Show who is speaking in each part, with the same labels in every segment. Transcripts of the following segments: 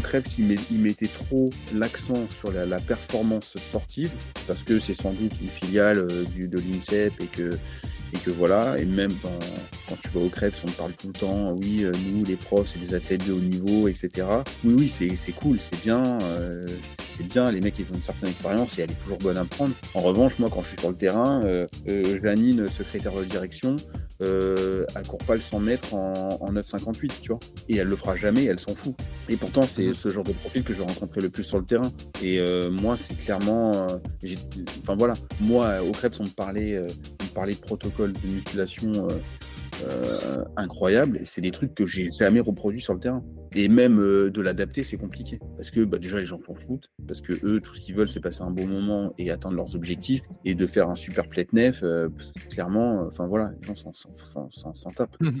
Speaker 1: Krebs, il, mettait trop l'accent sur la, performance sportive, parce que c'est sans doute une filiale euh, du, de l'INSEP et que, et que voilà, et même quand tu vas au Krebs, on parle tout le temps, oui, euh, nous, les pros, c'est des athlètes de haut niveau, etc. Oui, oui, c'est cool, c'est bien, euh, c'est bien, les mecs, ils ont une certaine expérience et elle est toujours bonne à prendre. En revanche, moi, quand je suis sur le terrain, euh, Janine, secrétaire de direction, euh, elle court pas le 100 mètres en, en 9,58, tu vois. Et elle le fera jamais, elle s'en fout. Et pourtant, c'est mhm. ce genre de profil que je rencontrais le plus sur le terrain. Et euh, moi, c'est clairement. Enfin voilà, moi, au Krebs, on me parlait, on me parlait de protocole de musculation euh, incroyable. Et c'est des trucs que j'ai jamais reproduits sur le terrain. Et même euh, de l'adapter, c'est compliqué. Parce que bah, déjà, les gens s'en foutent. Parce que eux, tout ce qu'ils veulent, c'est passer un bon moment et atteindre leurs objectifs. Et de faire un super plate nef, euh, clairement, enfin voilà, les gens s'en tapent. Mmh.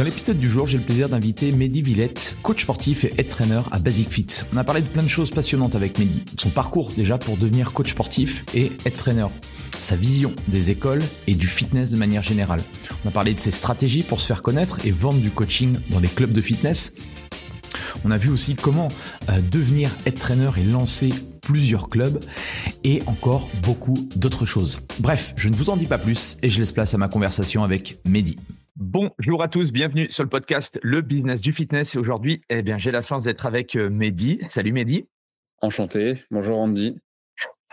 Speaker 2: Dans l'épisode du jour, j'ai le plaisir d'inviter Mehdi Villette, coach sportif et head trainer à Basic Fit. On a parlé de plein de choses passionnantes avec Mehdi. Son parcours déjà pour devenir coach sportif et head trainer. Sa vision des écoles et du fitness de manière générale. On a parlé de ses stratégies pour se faire connaître et vendre du coaching dans les clubs de fitness. On a vu aussi comment euh, devenir head trainer et lancer plusieurs clubs et encore beaucoup d'autres choses. Bref, je ne vous en dis pas plus et je laisse place à ma conversation avec Mehdi. Bonjour à tous, bienvenue sur le podcast Le Business du Fitness. Et aujourd'hui, eh bien, j'ai la chance d'être avec euh, Mehdi. Salut Mehdi.
Speaker 1: Enchanté. Bonjour Andy.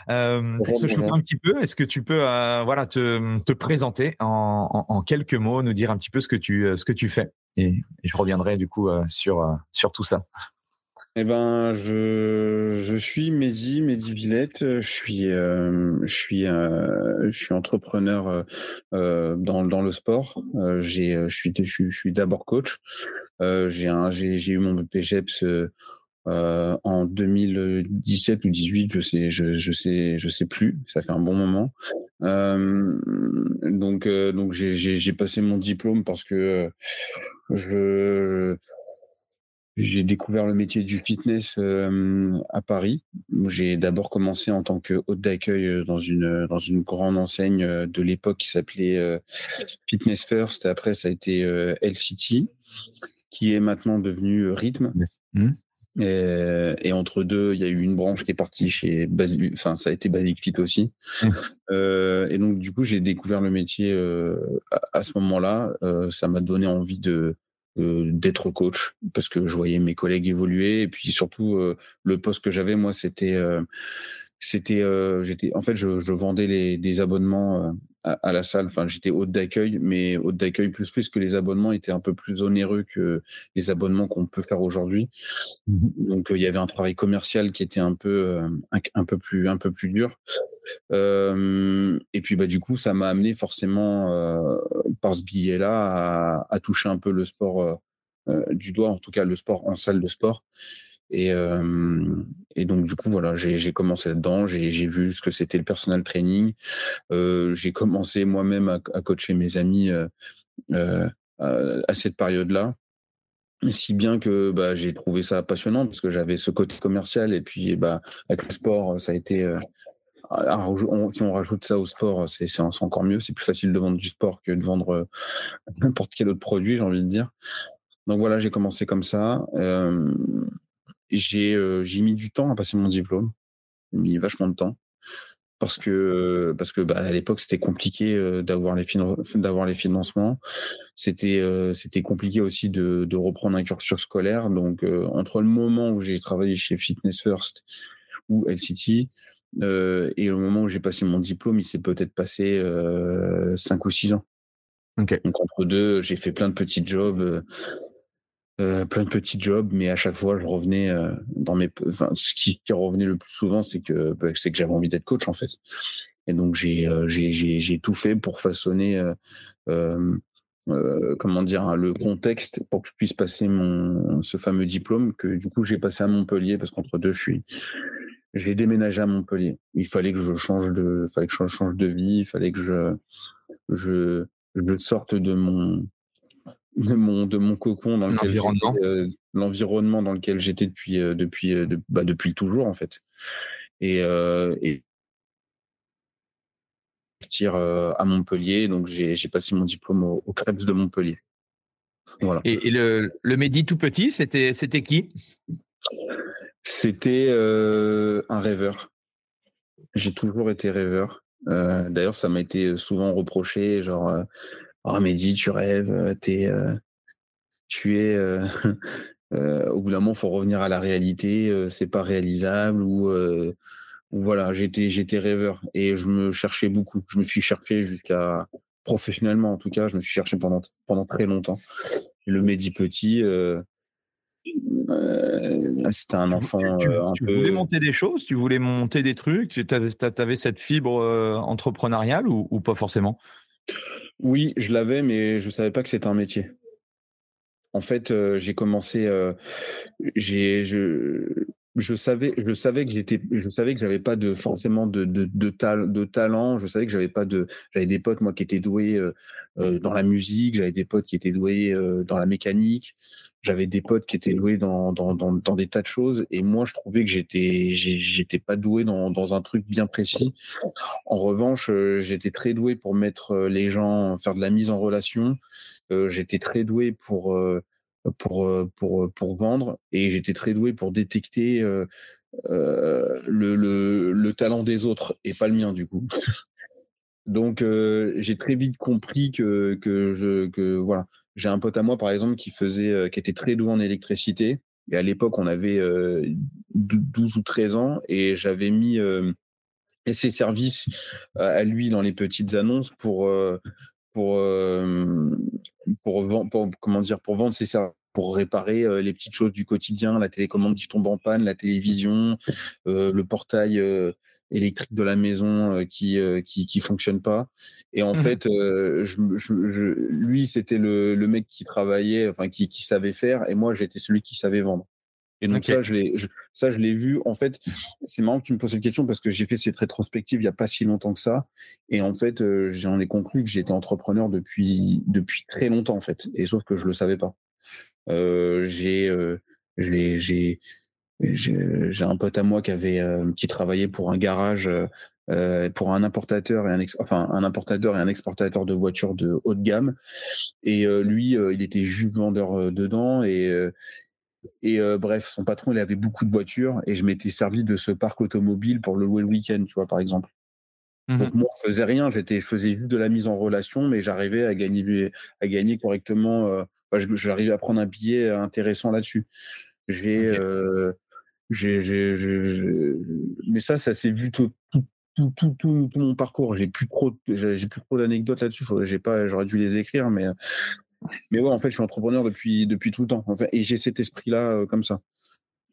Speaker 2: Euh, pour se chauffer un petit peu, est-ce que tu peux euh, voilà, te, te présenter en, en, quelques mots, nous dire un petit peu ce que tu, ce que tu fais? Et, je reviendrai du coup sur, sur tout ça.
Speaker 1: Eh ben, je, je suis Mehdi, Mehdi Villette. Je suis, euh, je suis, euh, je suis entrepreneur euh, dans, dans le sport. j'ai, je suis, je, suis d'abord coach. j'ai un, j'ai, j'ai eu mon BPGEPS en 2017 ou 18, je sais, je, je sais, je sais plus. Ça fait un bon moment. donc, donc j'ai, j'ai, j'ai passé mon diplôme parce que je j'ai découvert le métier du fitness euh, à Paris. J'ai d'abord commencé en tant que hôte d'accueil euh, dans une dans une grande enseigne euh, de l'époque qui s'appelait Fitness First. Après, ça a été LCT, qui est maintenant devenu Rhythm. Mmh. Et, entre deux, il y a eu une branche qui est partie chez Basic, enfin ça a été Basic Fit aussi. Mmh. et donc du coup, j'ai découvert le métier à, à, ce moment-là. ça m'a donné envie de euh, d'être coach parce que je voyais mes collègues évoluer. Et puis surtout euh, le poste que j'avais moi c'était euh, c'était j'étais en fait je, je vendais les, des abonnements à, la salle. Enfin j'étais hôte d'accueil mais hôte d'accueil plus plus que les abonnements étaient un peu plus onéreux que les abonnements qu'on peut faire aujourd'hui. Mmh. Donc il y avait un travail commercial qui était un peu un, un, peu plus un peu plus dur. Et puis bah du coup ça m'a amené forcément par ce billet-là à, toucher un peu le sport euh, euh, du doigt, en tout cas le sport en salle de sport. Et, et donc, du coup, voilà, j'ai commencé là-dedans, j'ai vu ce que c'était le personal training. j'ai commencé moi-même à, à, coacher mes amis à, à, cette période-là. Si bien que bah, j'ai trouvé ça passionnant parce que j'avais ce côté commercial et puis bah, avec le sport, ça a été. Si on rajoute ça au sport, c'est encore mieux. C'est plus facile de vendre du sport que de vendre n'importe quel autre produit, j'ai envie de dire. Donc voilà, j'ai commencé comme ça. Euh, j'ai mis du temps à passer mon diplôme. J'ai mis vachement de temps. Parce que, parce que bah, à l'époque, c'était compliqué d'avoir les, financements. C'était c'était compliqué aussi de, de, reprendre un cursus scolaire. Donc, entre le moment où j'ai travaillé chez Fitness First ou LCT euh, et le moment où j'ai passé mon diplôme, il s'est peut-être passé cinq ou six ans. Donc, entre deux, j'ai fait plein de petits jobs. Euh, plein de petits jobs, mais à chaque fois, je revenais euh, dans mes. Enfin, ce qui, qui, revenait le plus souvent, c'est que bah, c'est que j'avais envie d'être coach en fait. Et donc j'ai euh, j'ai tout fait pour façonner comment dire hein, le contexte pour que je puisse passer mon ce fameux diplôme que du coup j'ai passé à Montpellier parce qu'entre deux, je suis j'ai déménagé à Montpellier. Il fallait que je change de, fallait que je change de vie, il fallait que je, je, je sorte de mon, de mon, de mon cocon dans lequel euh, l'environnement dans lequel j'étais depuis euh, depuis euh, bah, depuis toujours en fait. Et, et partir à Montpellier donc j'ai passé mon diplôme au, au Krebs de Montpellier.
Speaker 3: Voilà. Et, le, le Mehdi tout petit c'était c'était qui?
Speaker 1: C'était un rêveur j'ai toujours été rêveur d'ailleurs ça m'a été souvent reproché genre oh Mehdi, tu rêves, euh, es, euh, tu es. Euh, au bout d'un moment, faut revenir à la réalité. c'est pas réalisable ou voilà. J'étais, j'étais rêveur et je me cherchais beaucoup. Je me suis cherché jusqu'à professionnellement, en tout cas, je me suis cherché pendant pendant très longtemps. Le Mehdi petit. C'était un enfant
Speaker 3: tu, un peu... voulais monter des choses, tu voulais monter des trucs, tu avais, cette fibre entrepreneuriale ou, ou, pas forcément?
Speaker 1: Oui, je l'avais, mais je savais pas que c'était un métier. En fait, euh, j'ai commencé, euh, j'ai, je, je savais, je savais que j'étais, je savais que j'avais pas de forcément de de, de, de talent. Je savais que j'avais pas de, j'avais des potes moi qui étaient doués euh, dans la musique, j'avais des potes qui étaient doués dans la mécanique, j'avais des potes qui étaient doués dans, dans, dans, dans, des tas de choses. Et moi, je trouvais que j'étais, j'étais pas doué dans, dans un truc bien précis. En revanche, j'étais très doué pour mettre les gens, faire de la mise en relation. j'étais très doué pour pour, pour, pour vendre et j'étais très doué pour détecter euh, le, le, le, talent des autres et pas le mien du coup. Donc j'ai très vite compris que, que je que voilà. J'ai un pote à moi par exemple qui faisait qui était très doué en électricité. Et à l'époque on avait 12 ou 13 ans et j'avais mis ses services à lui dans les petites annonces pour pour, pour, pour, comment dire pour vendre ses services pour réparer les petites choses du quotidien, la télécommande qui tombe en panne, la télévision, le portail électrique de la maison qui, qui, qui fonctionne pas. Et en mmh fait, je, lui c'était le, le, mec qui travaillait, enfin qui, qui savait faire, et moi j'étais celui qui savait vendre. Et donc ça, je l'ai, ça, je l'ai vu. En fait, c'est marrant que tu me poses cette question parce que j'ai fait cette rétrospective il n'y a pas si longtemps que ça. Et en fait, j'en ai conclu que j'étais entrepreneur depuis, depuis très longtemps, en fait. Et sauf que je le savais pas. Euh, j'ai, euh, j'ai, j'ai, j'ai un pote à moi qui avait, euh, qui travaillait pour un garage, pour un importateur et un, enfin un importateur et un exportateur de voitures de haut de gamme. Et lui, il était juste vendeur dedans et et bref, son patron, il avait beaucoup de voitures et je m'étais servi de ce parc automobile pour le louer le week-end, tu vois, par exemple. Mmh Donc moi, je faisais rien, j'étais, je faisais juste de la mise en relation, mais j'arrivais à gagner, à gagner correctement j'arrive à prendre un billet intéressant là-dessus. J'ai, euh, mais ça, ça s'est vu tout, tout, tout, tout, mon parcours. J'ai plus trop, j'ai plus trop d'anecdotes là-dessus. J'ai pas, j'aurais dû les écrire, mais, mais ouais, en fait, je suis entrepreneur depuis, depuis tout le temps. En fait, et j'ai cet esprit-là comme ça.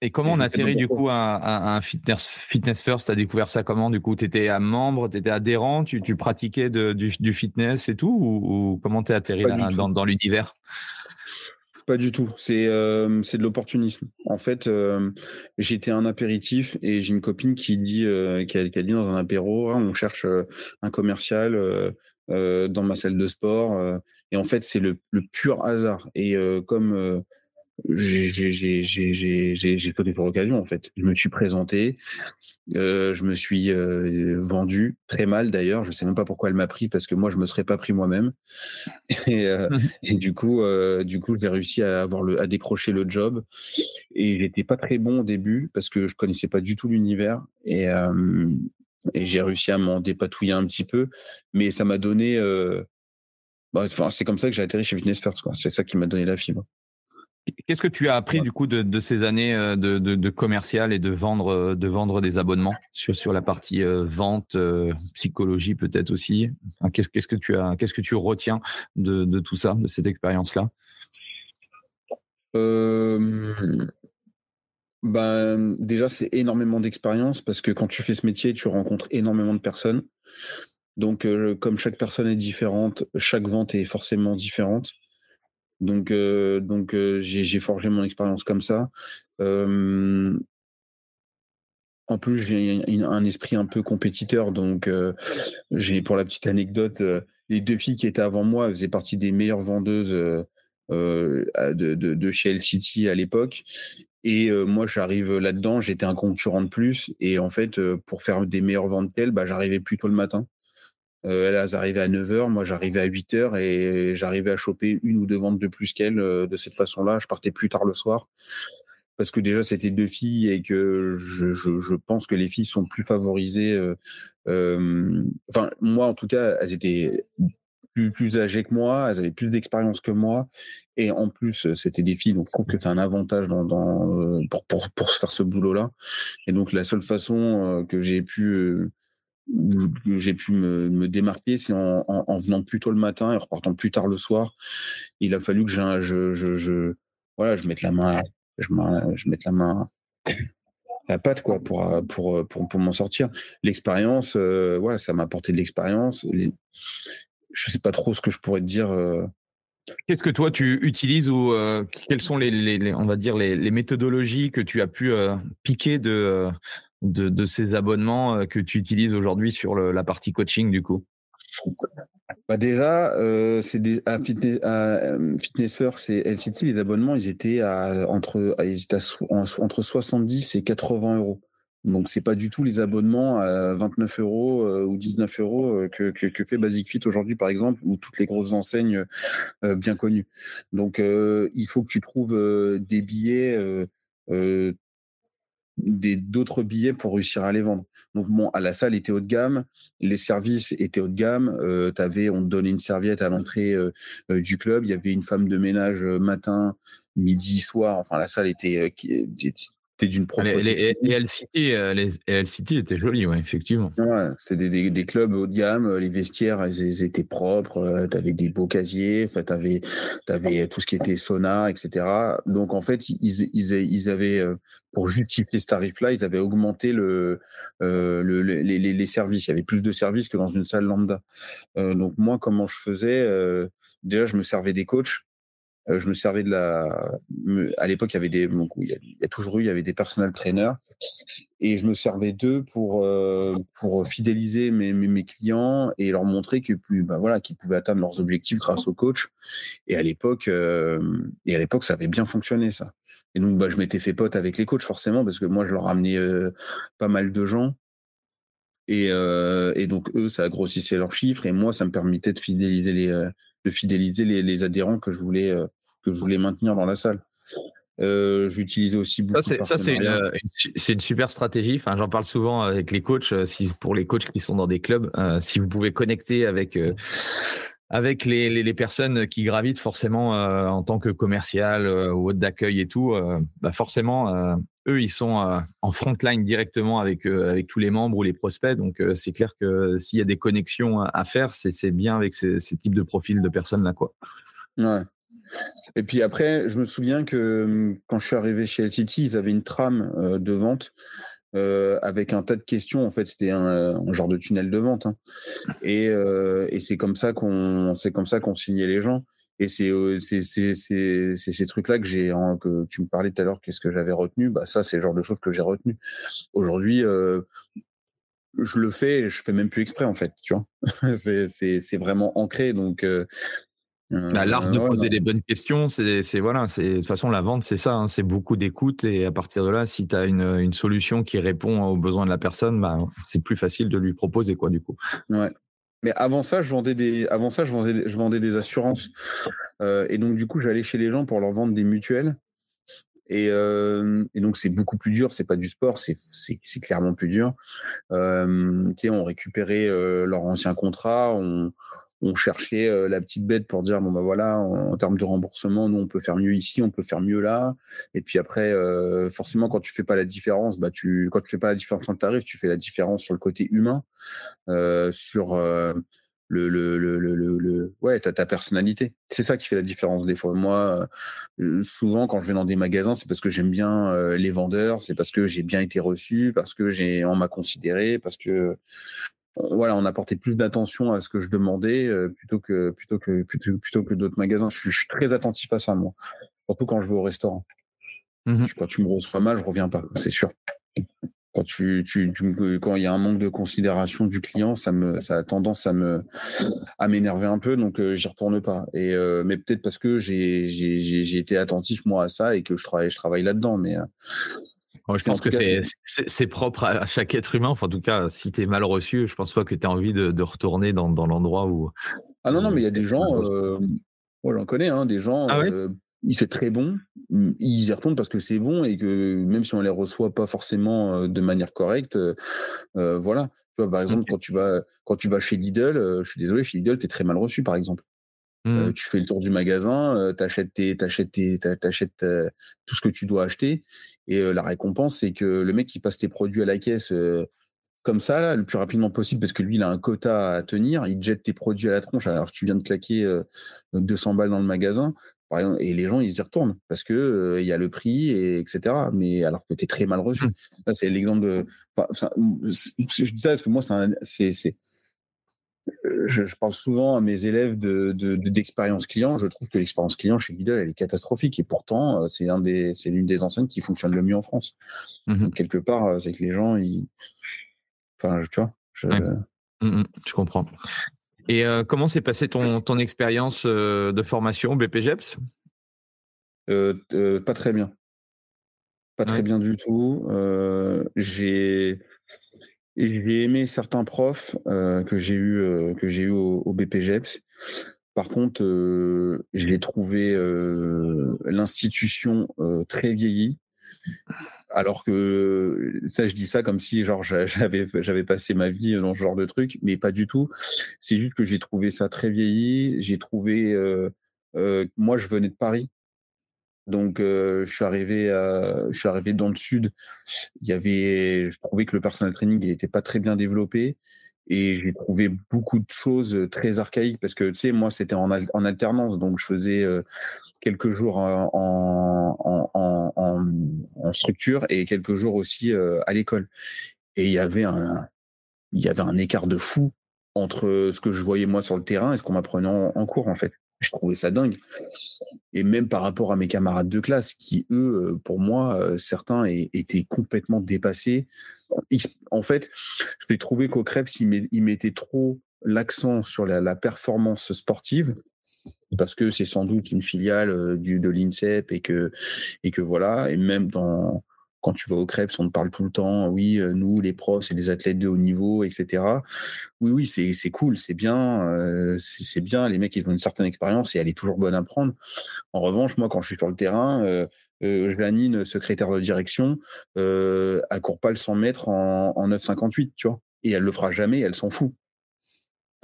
Speaker 3: Et comment on atterrit du coup à, un fitness, fitness first? Tu as découvert ça comment Du coup, tu étais un membre, tu étais adhérent, tu, tu pratiquais de, du, du, fitness et tout Ou, comment tu es atterri dans, dans l'univers?
Speaker 1: Pas du tout. C'est euh, c'est de l'opportunisme. En fait, euh, j'étais un apéritif et j'ai une copine qui dit euh, qui, a, dit dans un apéro, ah, on cherche un commercial dans ma salle de sport. et en fait, c'est le, le, pur hasard. Et comme j'ai sauté pour l'occasion, en fait, je me suis présenté. Euh, je me suis euh, vendu très mal d'ailleurs. Je sais même pas pourquoi elle m'a pris parce que moi je me serais pas pris moi-même. Et, euh, mmh et, du coup, du coup, j'ai réussi à avoir le, à décrocher le job. Et j'étais pas très bon au début parce que je connaissais pas du tout l'univers. Et, et j'ai réussi à m'en dépatouiller un petit peu, mais ça m'a donné. Bah, c'est comme ça que j'ai atterri chez Fitness First. C'est ça qui m'a donné la fibre.
Speaker 3: Qu'est-ce que tu as appris du coup de, ces années euh, de, commercial et de vendre, euh, de vendre des abonnements sur, sur la partie euh, vente, psychologie peut-être aussi? Qu'est-ce, qu'est-ce que tu as, qu'est-ce que tu retiens de, tout ça, de cette expérience-là?
Speaker 1: Ben, déjà, c'est énormément d'expérience parce que quand tu fais ce métier, tu rencontres énormément de personnes. Donc, comme chaque personne est différente, chaque vente est forcément différente. Donc, euh, donc euh, j'ai forgé mon expérience comme ça. en plus, j'ai un esprit un peu compétiteur. Donc, j'ai pour la petite anecdote, les deux filles qui étaient avant moi faisaient partie des meilleures vendeuses de, chez LCT à l'époque. Et moi, j'arrive là-dedans, j'étais un concurrent de plus. Et en fait, pour faire des meilleures ventes qu'elles, bah, j'arrivais plus tôt le matin. Euh, elles arrivaient à 9h, moi j'arrivais à 8h et j'arrivais à choper une ou deux ventes de plus qu'elles. Euh, de cette façon-là, je partais plus tard le soir parce que déjà c'était deux filles et que je, je, je, pense que les filles sont plus favorisées. Euh, euh, enfin, moi en tout cas, elles étaient plus, plus âgées que moi, elles avaient plus d'expérience que moi et en plus c'était des filles, donc je trouve que c'est un avantage dans, dans pour, pour, pour se faire ce boulot-là. Et donc la seule façon que j'ai pu j'ai pu me, démarquer, c'est en, en, en, venant plus tôt le matin et repartant plus tard le soir. Il a fallu que je, voilà, je mette la main, je, mette la main à la patte quoi pour pour pour, m'en sortir. L'expérience, euh, ça m'a apporté de l'expérience. Je sais pas trop ce que je pourrais te dire. Euh,
Speaker 3: Qu'est-ce que toi tu utilises ou euh, quelles sont les, on va dire les, méthodologies que tu as pu euh, piquer de, euh, de, de ces abonnements que tu utilises aujourd'hui sur la partie coaching du coup?
Speaker 1: Bah déjà, c'est à Fitness First et LCT, les abonnements, ils étaient à entre ils étaient entre 70 et 80 euros. Donc c'est pas du tout les abonnements à 29 euros euh, ou 19 euros euh, que, fait Basic Fit aujourd'hui par exemple ou toutes les grosses enseignes euh, bien connues. Donc il faut que tu trouves des billets des d'autres billets pour réussir à les vendre. Donc bon, à la salle était haut de gamme, les services étaient haut de gamme. Euh, avais, on te donnait une serviette à l'entrée du club. Il y avait une femme de ménage matin, midi, soir. Enfin, la salle était, d'une
Speaker 3: propreté. Les, les, LCT, euh, LCT étaient jolis, ouais, effectivement.
Speaker 1: Ouais, c'était des, des, clubs haut de gamme. Euh, les vestiaires, ils, étaient propres. Euh, tu avais des beaux casiers. tu avais, tout ce qui était sauna, etc. Donc, en fait, ils, ils, ils avaient, pour justifier ce tarif-là, ils avaient augmenté le, euh, le les, les, services. Il y avait plus de services que dans une salle lambda. Euh, donc, moi, comment je faisais euh, Déjà, je me servais des coachs euh, je me servais de la. À l'époque, il y avait des. il, y a, toujours eu, il y avait des personal trainers, et je me servais d'eux pour euh, pour fidéliser mes, mes, clients et leur montrer que plus, bah voilà, qu'ils pouvaient atteindre leurs objectifs grâce au coach. Et à l'époque, euh, et à l'époque, ça avait bien fonctionné ça. Et donc, bah, je m'étais fait pote avec les coachs forcément parce que moi, je leur amenais pas mal de gens. Et, et, donc eux, ça grossissait leurs chiffres et moi, ça me permettait de fidéliser les, de fidéliser les, les, adhérents que je voulais euh, que je voulais maintenir dans la salle. Euh, J'utilisais aussi beaucoup.
Speaker 3: Ça, c'est une, une, super stratégie. Enfin, j'en parle souvent avec les coachs. Euh, si, pour les coachs qui sont dans des clubs, euh, si vous pouvez connecter avec avec les, les, les, personnes qui gravitent forcément euh, en tant que commercial euh, ou hôte d'accueil et tout, euh, bah forcément, eux, ils sont en front line directement avec, avec tous les membres ou les prospects. Donc, c'est clair que s'il y a des connexions à faire, c'est bien avec ces, types de profils de personnes-là.
Speaker 1: Ouais. Et puis après, je me souviens que hum, quand je suis arrivé chez LCT, ils avaient une trame de vente euh, avec un tas de questions. En fait, c'était un, genre de tunnel de vente. Hein. Et, euh, et c'est comme ça qu'on c'est comme ça qu'on signait les gens. Et c'est ces trucs-là que j'ai, que tu me parlais tout à l'heure, qu'est-ce que j'avais retenu? Bah ça, c'est le genre de choses que j'ai retenu. Aujourd'hui, je le fais, et je fais même plus exprès en fait, tu vois? c'est vraiment ancré, donc
Speaker 3: bah, l'art de poser les bonnes questions, c'est voilà, c'est de toute façon la vente, c'est ça, hein, c'est beaucoup d'écoute et à partir de là, si tu as une, une, solution qui répond aux besoins de la personne, bah, c'est plus facile de lui proposer quoi du coup.
Speaker 1: Ouais. Mais avant ça, je vendais des, avant ça, je vendais, je vendais des assurances euh, et donc du coup, j'allais chez les gens pour leur vendre des mutuelles. Et, euh, et donc c'est beaucoup plus dur, c'est pas du sport, c'est clairement plus dur. Euh, on récupérait leur ancien contrat, on, on cherchait euh, la petite bête pour dire bon bah voilà en, termes de remboursement nous on peut faire mieux ici on peut faire mieux là et puis après euh, forcément quand tu fais pas la différence bah tu quand tu fais pas la différence dans le tarif tu fais la différence sur le côté humain euh, sur le, le, le, le, ouais, ta, ta personnalité. C'est ça qui fait la différence des fois. Moi, souvent, quand je vais dans des magasins, c'est parce que j'aime bien les vendeurs, c'est parce que j'ai bien été reçu, parce que j'ai, on m'a considéré, parce que voilà, on apportait plus d'attention à ce que je demandais euh, plutôt que plutôt que plutôt, que d'autres magasins. Je suis, très attentif à ça, moi. Surtout quand je vais au restaurant. Mmh quand tu me reçois mal, je reviens pas, c'est sûr. Quand tu, tu, quand il y a un manque de considération du client, ça me ça a tendance à me à m'énerver un peu, donc euh, j'y retourne pas. Et euh, mais peut-être parce que j'ai j'ai été attentif moi à ça et que je travaille je travaille là-dedans, mais
Speaker 3: je pense que c'est propre à chaque être humain. Enfin, en tout cas, si tu es mal reçu, je pense pas que tu as envie de, retourner dans, dans l'endroit où.
Speaker 1: Ah non, non, mais il y a des gens, euh, moi j'en connais, hein, des gens, ah euh, c'est très bon, ils y retournent parce que c'est bon et que même si on les reçoit pas forcément euh, de manière correcte, voilà. Tu vois, par exemple, quand, tu vas, quand tu vas chez Lidl, je suis désolé, chez Lidl, tu es très mal reçu, par exemple. Mmh. tu fais le tour du magasin, tu achètes, tout ce que tu dois acheter et la récompense, c'est que le mec qui passe tes produits à la caisse comme ça, le plus rapidement possible, parce que lui, il a un quota à tenir, il te jette tes produits à la tronche alors que tu viens de claquer 200 balles dans le magasin. Par exemple, et les gens, ils y retournent parce que il y a le prix, et, etc. Mais alors que tu es très mal reçu. Mmh. c'est l'exemple de. je dis ça parce que moi, c'est je, parle souvent à mes élèves d'expérience de, client. Je trouve que l'expérience client chez Lidl, elle est catastrophique. Et pourtant, euh, c'est l'une des enseignes qui fonctionne le mieux en France. Mmh quelque part, euh, c'est que les gens, ils. Enfin, tu vois. Je,
Speaker 3: je comprends. Et euh, comment s'est passée ton, ton expérience de formation BPGEPS
Speaker 1: Pas très bien. Pas très bien du tout. J'ai j'ai aimé certains profs euh, que j'ai eu euh, que j'ai eu au, au, BPGEPS. Par contre, euh, j'ai trouvé euh, l'institution euh, très vieillie. Alors que ça, je dis ça comme si genre j'avais j'avais passé ma vie dans ce genre de truc, mais pas du tout. C'est juste que j'ai trouvé ça très vieilli. J'ai trouvé moi, je venais de Paris, donc, je suis arrivé, je suis arrivé dans le sud. Il y avait, je trouvais que le personal training n'était pas très bien développé et j'ai trouvé beaucoup de choses très archaïques parce que tu sais, moi, c'était en, alternance, donc je faisais quelques jours en, en, en, structure et quelques jours aussi à l'école. Et il y avait un, il y avait un écart de fou entre ce que je voyais moi sur le terrain et ce qu'on m'apprenait en cours en fait. Je trouvais ça dingue. Et même par rapport à mes camarades de classe, qui eux, euh, pour moi, euh, certains étaient complètement dépassés. En fait, je l'ai trouvé qu'au Krebs, ils mettaient trop l'accent sur la, performance sportive parce que c'est sans doute une filiale euh, de l'INSEP et que, et que voilà, et même dans, quand tu vas au Krebs, on te parle tout le temps, oui, euh, nous, les profs, c'est des athlètes de haut niveau, etc. Oui, oui, c'est cool, c'est bien, euh, c'est bien. Les mecs, ils ont une certaine expérience et elle est toujours bonne à prendre. En revanche, moi, quand je suis sur le terrain, euh, euh Janine, secrétaire de direction, euh, elle court pas le 100 mètres en, en 9,58, tu vois. Et elle le fera jamais, elle s'en fout.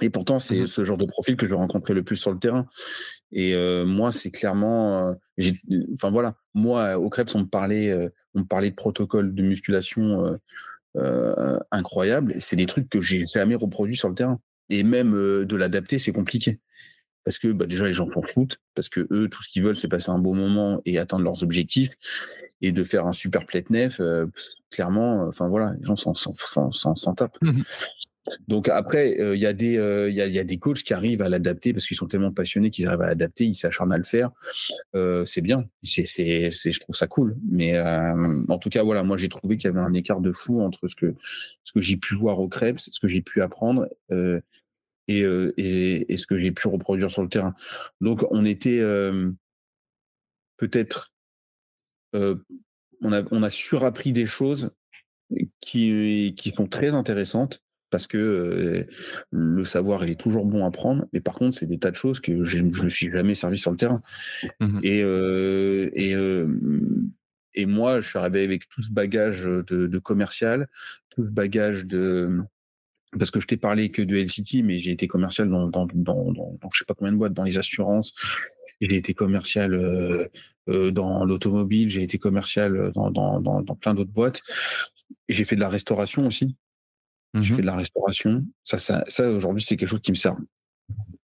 Speaker 1: Et pourtant, c'est mmh ce genre de profil que je rencontrais le plus sur le terrain. Et moi, c'est clairement, enfin voilà, moi au Krebs, on me parlait, on me parlait de protocole de musculation incroyable. C'est des trucs que j'ai jamais reproduits sur le terrain. Et même de l'adapter, c'est compliqué. Parce que bah, déjà, les gens s'en foutent, parce que eux, tout ce qu'ils veulent, c'est passer un bon moment et atteindre leurs objectifs. Et de faire un super plate nef, clairement, enfin voilà, les gens s'en tapent. Donc après, il y, a des, il y, a, des coachs qui arrivent à l'adapter parce qu'ils sont tellement passionnés qu'ils arrivent à l'adapter, ils s'acharnent à le faire. c'est bien, c'est, c'est, je trouve ça cool. Mais en tout cas, voilà, moi j'ai trouvé qu'il y avait un écart de fou entre ce que, ce que j'ai pu voir au Krebs, ce que j'ai pu apprendre et, et, et, ce que j'ai pu reproduire sur le terrain. Donc on était peut-être, on, a, on a surappris des choses qui, qui sont très intéressantes parce que le savoir, il est toujours bon à prendre. Mais par contre, c'est des tas de choses que je ne me suis jamais servi sur le terrain. Mmh et, et, et moi, je suis arrivé avec tout ce bagage de, commercial, tout ce bagage de. Parce que je t'ai parlé que de LCT, mais j'ai été commercial dans, dans, dans, dans, je sais pas combien de boîtes, dans les assurances. J'ai été commercial dans l'automobile, j'ai été commercial dans, dans, dans plein d'autres boîtes. J'ai fait de la restauration aussi. Mmh je fais de la restauration. Ça, ça, ça aujourd'hui, c'est quelque chose qui me sert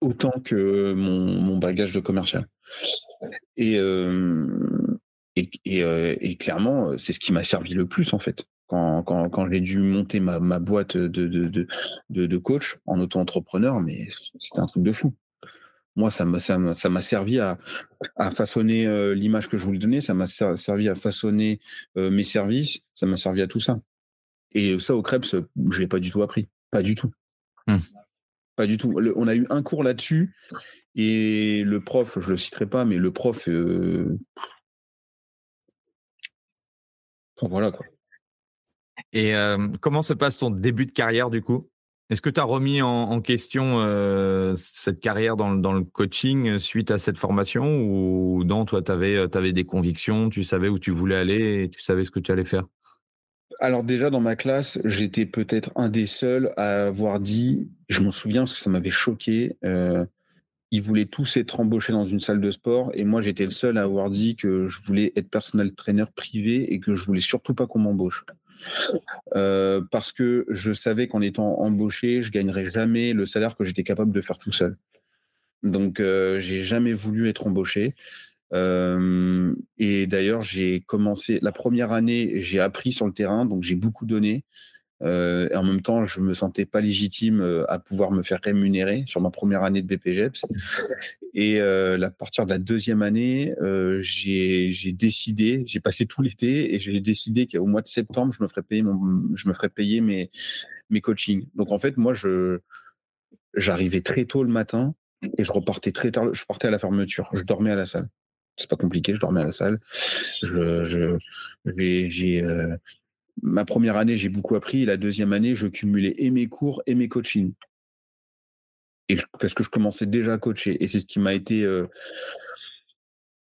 Speaker 1: autant que mon, mon bagage de commercial. Et, et, et, clairement, c'est ce qui m'a servi le plus, en fait. Quand, quand, quand j'ai dû monter ma, ma boîte de, de, de, de, coach en auto-entrepreneur, mais c'était un truc de fou. Moi, ça m'a ça, ça servi à, à façonner l'image que je voulais donner, ça m'a servi à façonner mes services, ça m'a servi à tout ça. Et ça, au Krebs, je l'ai pas du tout appris. Pas du tout. Mmh. Pas du tout. on a eu un cours là-dessus. Et le prof, je ne le citerai pas, mais le prof. Euh, voilà quoi.
Speaker 3: Et comment se passe ton début de carrière du coup? Est-ce que tu as remis en, question cette carrière dans, dans, le coaching suite à cette formation? Ou non, toi, tu avais, avais, des convictions, tu savais où tu voulais aller et tu savais ce que tu allais faire?
Speaker 1: Alors déjà dans ma classe, j'étais peut-être un des seuls à avoir dit, je m'en souviens parce que ça m'avait choqué, euh, ils voulaient tous être embauchés dans une salle de sport et moi j'étais le seul à avoir dit que je voulais être personnel trainer privé et que je voulais surtout pas qu'on m'embauche. Euh, parce que je savais qu'en étant embauché, je gagnerais jamais le salaire que j'étais capable de faire tout seul. Donc euh, j'ai jamais voulu être embauché et d'ailleurs, j'ai commencé la première année, j'ai appris sur le terrain, donc j'ai beaucoup donné. et en même temps, je me sentais pas légitime à pouvoir me faire rémunérer sur ma première année de BPGEPS. Et à partir de la deuxième année, j'ai décidé, j'ai passé tout l'été et j'ai décidé qu'au mois de septembre, je me ferais payer, mon, je me ferais payer mes, mes coachings. Donc en fait, moi, je j'arrivais très tôt le matin et je repartais très tard. Je partais à la fermeture. Je dormais à la salle c'est pas compliqué, je dormais à la salle. Je, j'ai, euh, ma première année, j'ai beaucoup appris. la deuxième année, je cumulais et mes cours et mes coachings. Et parce que je commençais déjà à coacher. Et c'est ce qui m'a été euh,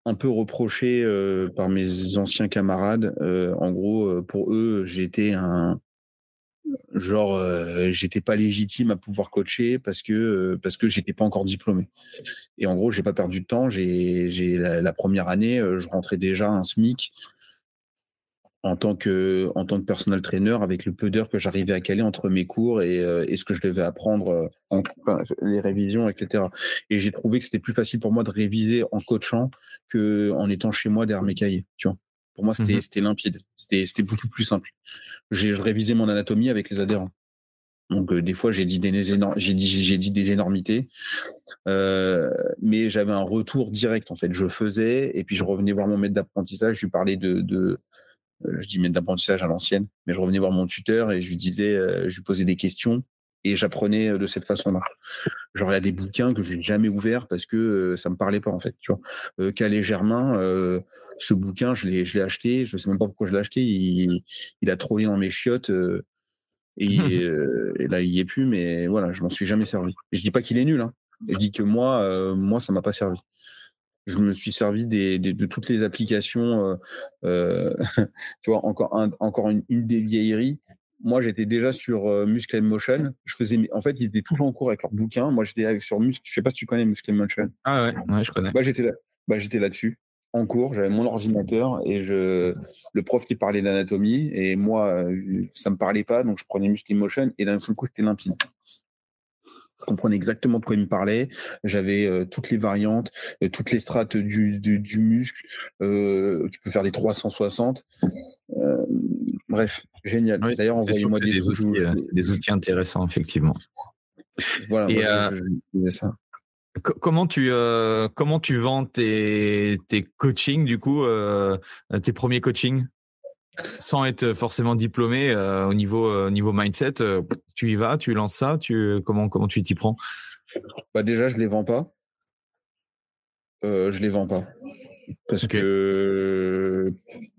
Speaker 1: un peu reproché euh, par mes anciens camarades. en gros, pour eux, j'étais un, genre euh, j'étais pas légitime à pouvoir coacher parce que euh, parce que j'étais pas encore diplômé. Et en gros j'ai pas perdu de temps. J'ai j'ai la, première année euh, je rentrais déjà un SMIC en tant que en tant que personnel trainer avec le peu d'heures que j'arrivais à caler entre mes cours et, et ce que je devais apprendre les révisions etc et j'ai trouvé que c'était plus facile pour moi de réviser en coachant que en étant chez moi derrière mes cahiers tu vois pour moi, c'était mmh limpide. C'était beaucoup plus simple. J'ai révisé mon anatomie avec les adhérents. Donc, des fois, j'ai dit, des, dit, dit des énormités. mais j'avais un retour direct, en fait. Je faisais, et puis je revenais voir mon maître d'apprentissage. Je lui parlais de, de je dis maître d'apprentissage à l'ancienne, mais je revenais voir mon tuteur et je lui disais, je lui posais des questions et j'apprenais de cette façon-là. Genre, il y a des bouquins que je n'ai jamais ouverts parce que ça ne me parlait pas, en fait. Tu vois. Calais Germain, ce bouquin, je l'ai, je l'ai acheté. Je ne sais même pas pourquoi je l'ai acheté. Il, il a trollé dans mes chiottes. et, et, là, il n'y est plus, mais voilà, je m'en suis jamais servi. Je dis pas qu'il est nul. Hein. Je dis que moi, moi, ça m'a pas servi. Je me suis servi des, de toutes les applications. tu vois, encore, un, encore une, une des vieilleries moi, j'étais déjà sur euh, Muscle Motion. Je faisais, en fait, ils étaient tous en cours avec leurs bouquins. Moi, j'étais sur Muscle. Je sais pas si tu connais Muscle Motion.
Speaker 3: Ah ouais, ouais je connais.
Speaker 1: Bah, j'étais là. Bah, j'étais là-dessus en cours. J'avais mon ordinateur et je, le prof qui parlait d'anatomie et moi, euh, ça me parlait pas, donc je prenais Muscle Motion et d'un seul coup, c'était limpide. Comprenais exactement de quoi il me parlait. J'avais euh, toutes les variantes, toutes les strates du, du, muscle. tu peux faire des 360. bref, Génial. D'ailleurs, envoyez-moi des,
Speaker 3: des, outils, des outils intéressants, effectivement.
Speaker 1: Voilà, moi, ça.
Speaker 3: Comment tu, comment tu vends tes, tes coachings, du coup, tes premiers coachings? Sans être forcément diplômé au niveau, niveau mindset Tu y vas, tu lances ça tu, comment, comment tu t'y prends?
Speaker 1: Bah Déjà, je ne les vends pas. je les vends pas. Parce que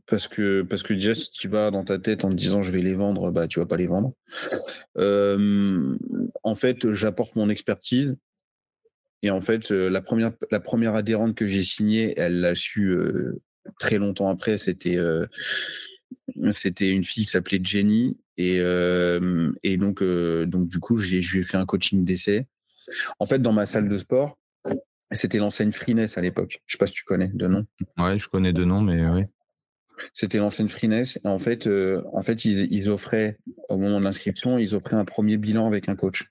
Speaker 1: parce que parce que déjà si tu vas dans ta tête en te disant je vais les vendre, bah tu vas pas les vendre. en fait, j'apporte mon expertise et en fait la première la première adhérente que j'ai signée, elle l'a su très longtemps après. C'était c'était une fille qui s'appelait Jenny et et donc donc du coup j'ai je lui ai fait un coaching d'essai. En fait, dans ma salle de sport, c'était l'enseigne Freeness à l'époque. Je sais pas si tu connais de nom.
Speaker 3: Ouais, je connais de nom, mais oui.
Speaker 1: C'était l'enseigne Freeness. Et en fait, euh, en fait ils, offraient, au moment de l'inscription, ils offraient un premier bilan avec un coach.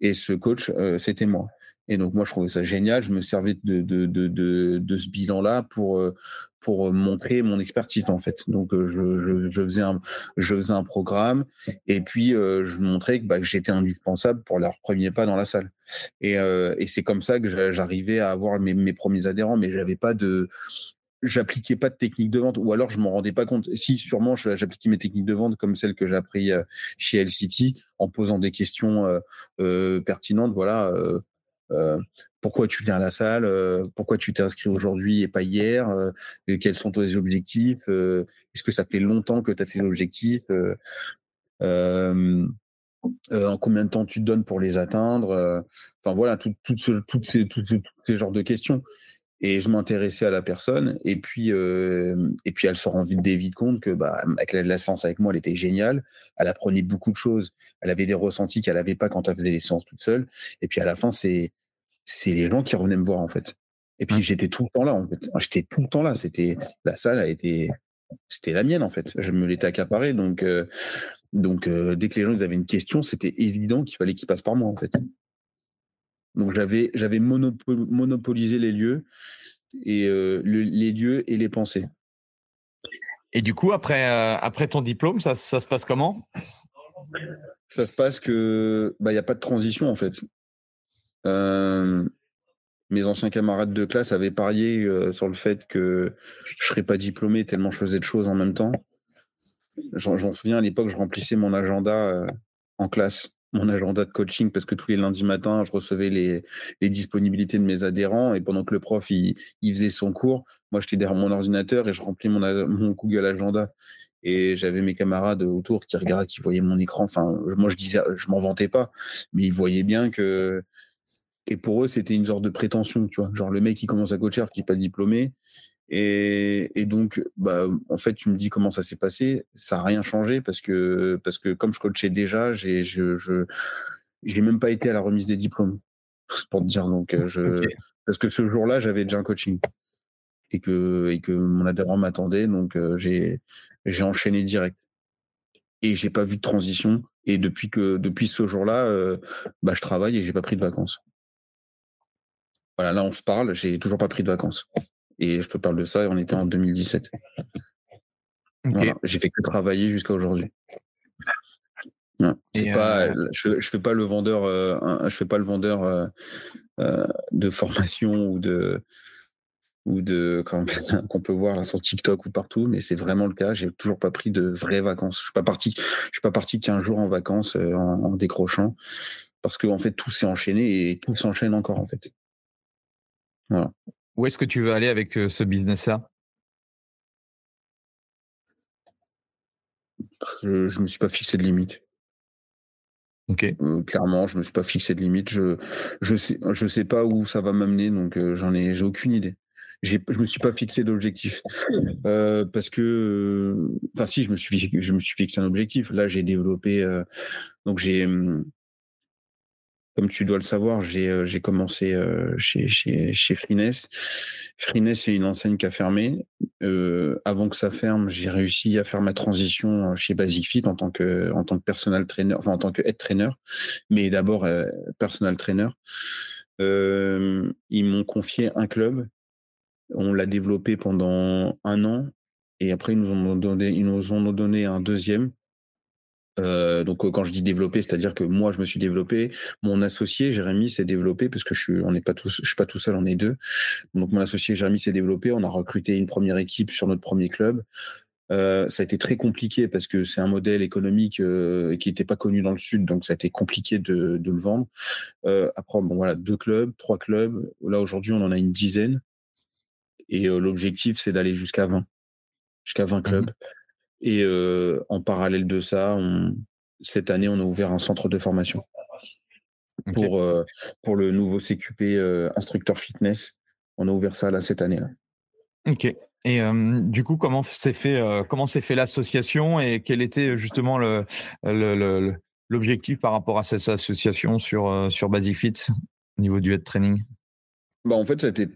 Speaker 1: Et ce coach, euh, c'était moi. Et donc, moi, je trouvais ça génial. Je me servais de, de, de, de, de ce bilan-là pour, euh, pour montrer mon expertise, en fait. Donc, je, je, faisais, un, je faisais un programme et puis je montrais que, bah, que j'étais indispensable pour leur premier pas dans la salle. Et, c'est comme ça que j'arrivais à avoir mes, premiers adhérents, mais j'avais pas de, j'appliquais pas de technique de vente ou alors je m'en rendais pas compte. Si sûrement j'appliquais mes techniques de vente comme celles que j'ai appris euh, chez LCT en posant des questions euh, euh, pertinentes. Voilà, pourquoi tu viens à la salle Pourquoi tu t'es inscrit aujourd'hui et pas hier Quels sont tes objectifs Est-ce que ça fait longtemps que tu as ces objectifs en combien de temps tu te donnes pour les atteindre Enfin voilà, tout, ce, toutes ces, tous ces genres de questions. Et je m'intéressais à la personne. Et puis, euh, et puis elle se rend vite, vite compte que, bah, avec la, la séance avec moi, elle était géniale. Elle apprenait beaucoup de choses. Elle avait des ressentis qu'elle n'avait pas quand elle faisait les séances toute seule. Et puis à la fin, c'est, c'est les gens qui revenaient me voir, en fait. Et puis j'étais tout le temps là, en fait. J'étais tout le temps là. C'était, la salle a été, c'était la mienne, en fait. Je me l'étais accaparée. Donc, euh, donc euh, dès que les gens ils avaient une question, c'était évident qu'il fallait qu'ils passent par moi, en fait. Donc j'avais j'avais monopolisé les lieux et euh, les lieux et les pensées.
Speaker 3: Et du coup, après, euh, après ton diplôme, ça, ça, se passe comment?
Speaker 1: Ça se passe que bah il y a pas de transition en fait. Euh, mes anciens camarades de classe avaient parié sur le fait que je serais pas diplômé tellement je faisais de choses en même temps. J'en souviens à l'époque, je remplissais mon agenda en classe mon agenda de coaching parce que tous les lundis matins, je recevais les, disponibilités de mes adhérents et pendant que le prof il, faisait son cours, moi j'étais derrière mon ordinateur et je remplis mon, mon Google Agenda. Et j'avais mes camarades autour qui regardaient, qui voyaient mon écran. Enfin, moi je disais, je m'en vantais pas, mais ils voyaient bien que et pour eux c'était une sorte de prétention, tu vois, genre le mec qui commence à coacher qui n'est pas diplômé et, donc, bah, en fait, tu me dis comment ça s'est passé. Ça n'a rien changé parce que, parce que comme je coachais déjà, j'ai, je, je, j'ai même pas été à la remise des diplômes. pour te dire. Donc, euh, je, parce que ce jour-là, j'avais déjà un coaching et que, et que mon adhérent m'attendait. Donc, euh, j'ai, j'ai enchaîné direct. Et j'ai pas vu de transition. Et depuis que, depuis ce jour-là, euh, bah, je travaille et j'ai pas pris de vacances. Voilà, là, on se parle, j'ai toujours pas pris de vacances. Et je te parle de ça, on était en 2017. J'ai fait que travailler jusqu'à aujourd'hui. pas, euh, je, ne fais pas le vendeur, euh, je fais pas le vendeur euh, de formation ou de ou de qu'on peut voir là sur TikTok ou partout, mais c'est vraiment le cas. J'ai toujours pas pris de vraies vacances. Je suis pas parti, je suis pas parti qu'un jour en vacances en, en, décrochant, parce que en fait tout s'est enchaîné et tout s'enchaîne encore en fait. Voilà.
Speaker 3: Où est-ce que tu veux aller avec ce business-là?
Speaker 1: Je ne me suis pas fixé de limite.
Speaker 3: Ok.
Speaker 1: clairement, je ne me suis pas fixé de limite. Je je sais je sais pas où ça va m'amener, donc j'en ai j'ai aucune idée. J'ai je me suis pas fixé d'objectif parce que enfin si je me suis je me suis fixé un objectif. Là, j'ai développé donc j'ai mmh, comme tu dois le savoir, j'ai euh, commencé euh, chez, chez, chez Freeness. Freeness, c'est une enseigne qui a fermé. Euh, avant que ça ferme, j'ai réussi à faire ma transition chez Basic Fit en tant que, en tant que personal trainer, enfin en tant que head trainer, mais d'abord personal trainer. ils m'ont confié un club. On l'a développé pendant un an et après ils nous ont donné, ils nous ont donné un deuxième Euh, donc quand je dis développer, c'est-à-dire que moi je me suis développé, mon associé Jérémy s'est développé parce que je suis, on n'est pas tous, je suis pas tout seul, on est deux. Donc mon associé Jérémy s'est développé, on a recruté une première équipe sur notre premier club. Euh, ça a été très compliqué parce que c'est un modèle économique euh, qui n'était pas connu dans le sud, donc ça a été compliqué de, de le vendre. Euh, après, bon voilà, deux clubs, trois clubs. Là aujourd'hui, on en a une dizaine, et l'objectif c'est d'aller jusqu'à 20, jusqu'à 20 mmh Et en parallèle de ça, on, cette année, on a ouvert un centre de formation pour pour le nouveau CQP instructeur fitness. On a ouvert ça là cette année là.
Speaker 3: Ok. Et du coup, comment s'est fait, comment s'est fait l'association et quel était justement le, l'objectif par rapport à cette association sur, sur Basic Fit au niveau du head training?
Speaker 1: Bah En fait, ça a été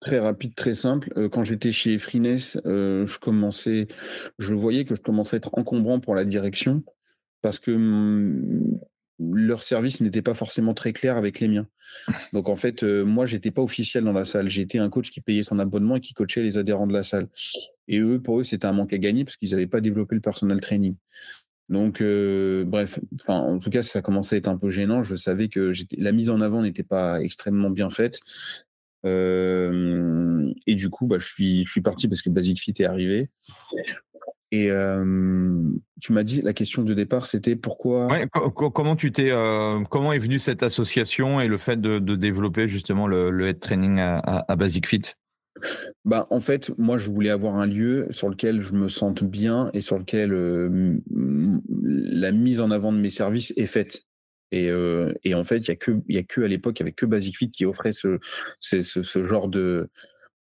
Speaker 1: très rapide, très simple. quand j'étais chez Freeness, je commençais, je voyais que je commençais à être encombrant pour la direction parce que mmh, leur service n'était pas forcément très clair avec les miens. Donc en fait, moi, moi, j'étais pas officiel dans la salle. J'étais un coach qui payait son abonnement et qui coachait les adhérents de la salle. Et eux, pour eux, c'était un manque à gagner parce qu'ils n'avaient pas développé le personal training. Donc, bref, en tout cas, ça commençait à être un peu gênant. Je savais que la mise en avant n'était pas extrêmement bien faite. Et du coup, bah, je, suis, je suis parti parce que Basic Fit est arrivé. Et tu m'as dit la question de départ, c'était pourquoi.
Speaker 3: comment tu t'es, comment est venue cette association et le fait de, développer justement le, le head training à, Basic Fit?
Speaker 1: Bah, en fait, moi, je voulais avoir un lieu sur lequel je me sente bien et sur lequel la mise en avant de mes services est faite. Et, et en fait, il y a que, a que à l'époque, il y avait que Basic Fit qui offrait ce, ce, ce, genre de,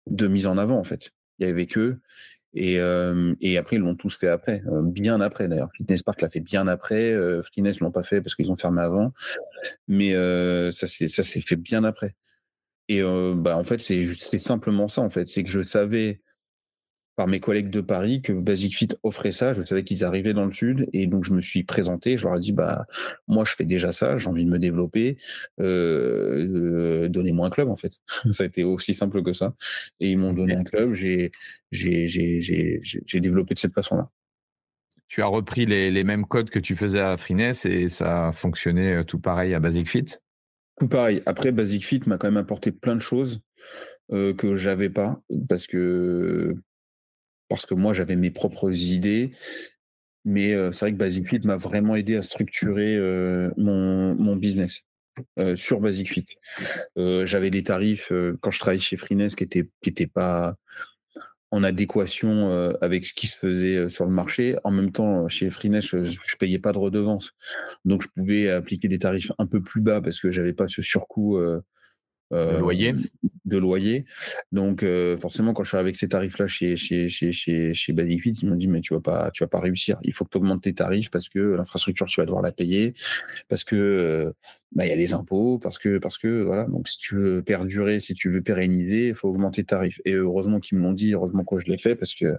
Speaker 1: de mise en avant. En fait, il y avait que. Et, et après, ils l'ont tous fait après, bien après d'ailleurs. Fitness Park l'a fait bien après. Euh, Freeness l'ont pas fait parce qu'ils ont fermé avant. Mais ça s'est fait bien après. Et bah, en fait, c'est simplement ça, en fait. C'est que je savais par mes collègues de Paris que Basic Fit offrait ça. Je savais qu'ils arrivaient dans le sud et donc je me suis présenté. Je leur ai dit bah moi je fais déjà ça, j'ai envie de me développer. Euh, donnez-moi un club en fait. ça a été aussi simple que ça. Et ils m'ont donné un club. J'ai j'ai développé de cette façon-là.
Speaker 3: Tu as repris les, les, mêmes codes que tu faisais à Freeness et ça a fonctionné euh, tout pareil à Basic Fit?
Speaker 1: Tout pareil. Après Basic Fit m'a quand même apporté plein de choses. Euh, que j'avais pas parce que parce que moi, j'avais mes propres idées. Mais c'est vrai que Basic Fit m'a vraiment aidé à structurer mon, mon, business sur Basic Fit. j'avais des tarifs quand je travaillais chez Freeness qui n'étaient qui pas en adéquation avec ce qui se faisait sur le marché. En même temps, chez Freeness, je, ne payais pas de redevance. Donc, je pouvais appliquer des tarifs un peu plus bas parce que j'avais pas ce surcoût
Speaker 3: de loyer.
Speaker 1: De loyer. Donc forcément, quand je suis avec ces tarifs-là chez chez chez chez, chez Basic ils m'ont dit mais tu vas pas tu vas pas réussir. Il faut que tu augmentes tes tarifs parce que l'infrastructure tu vas devoir la payer, parce que bah, il y a les impôts, parce que parce que voilà. Donc si tu veux perdurer, si tu veux pérenniser, il faut augmenter tes tarifs. Et heureusement qu'ils me l'ont dit, heureusement que je l'ai fait parce que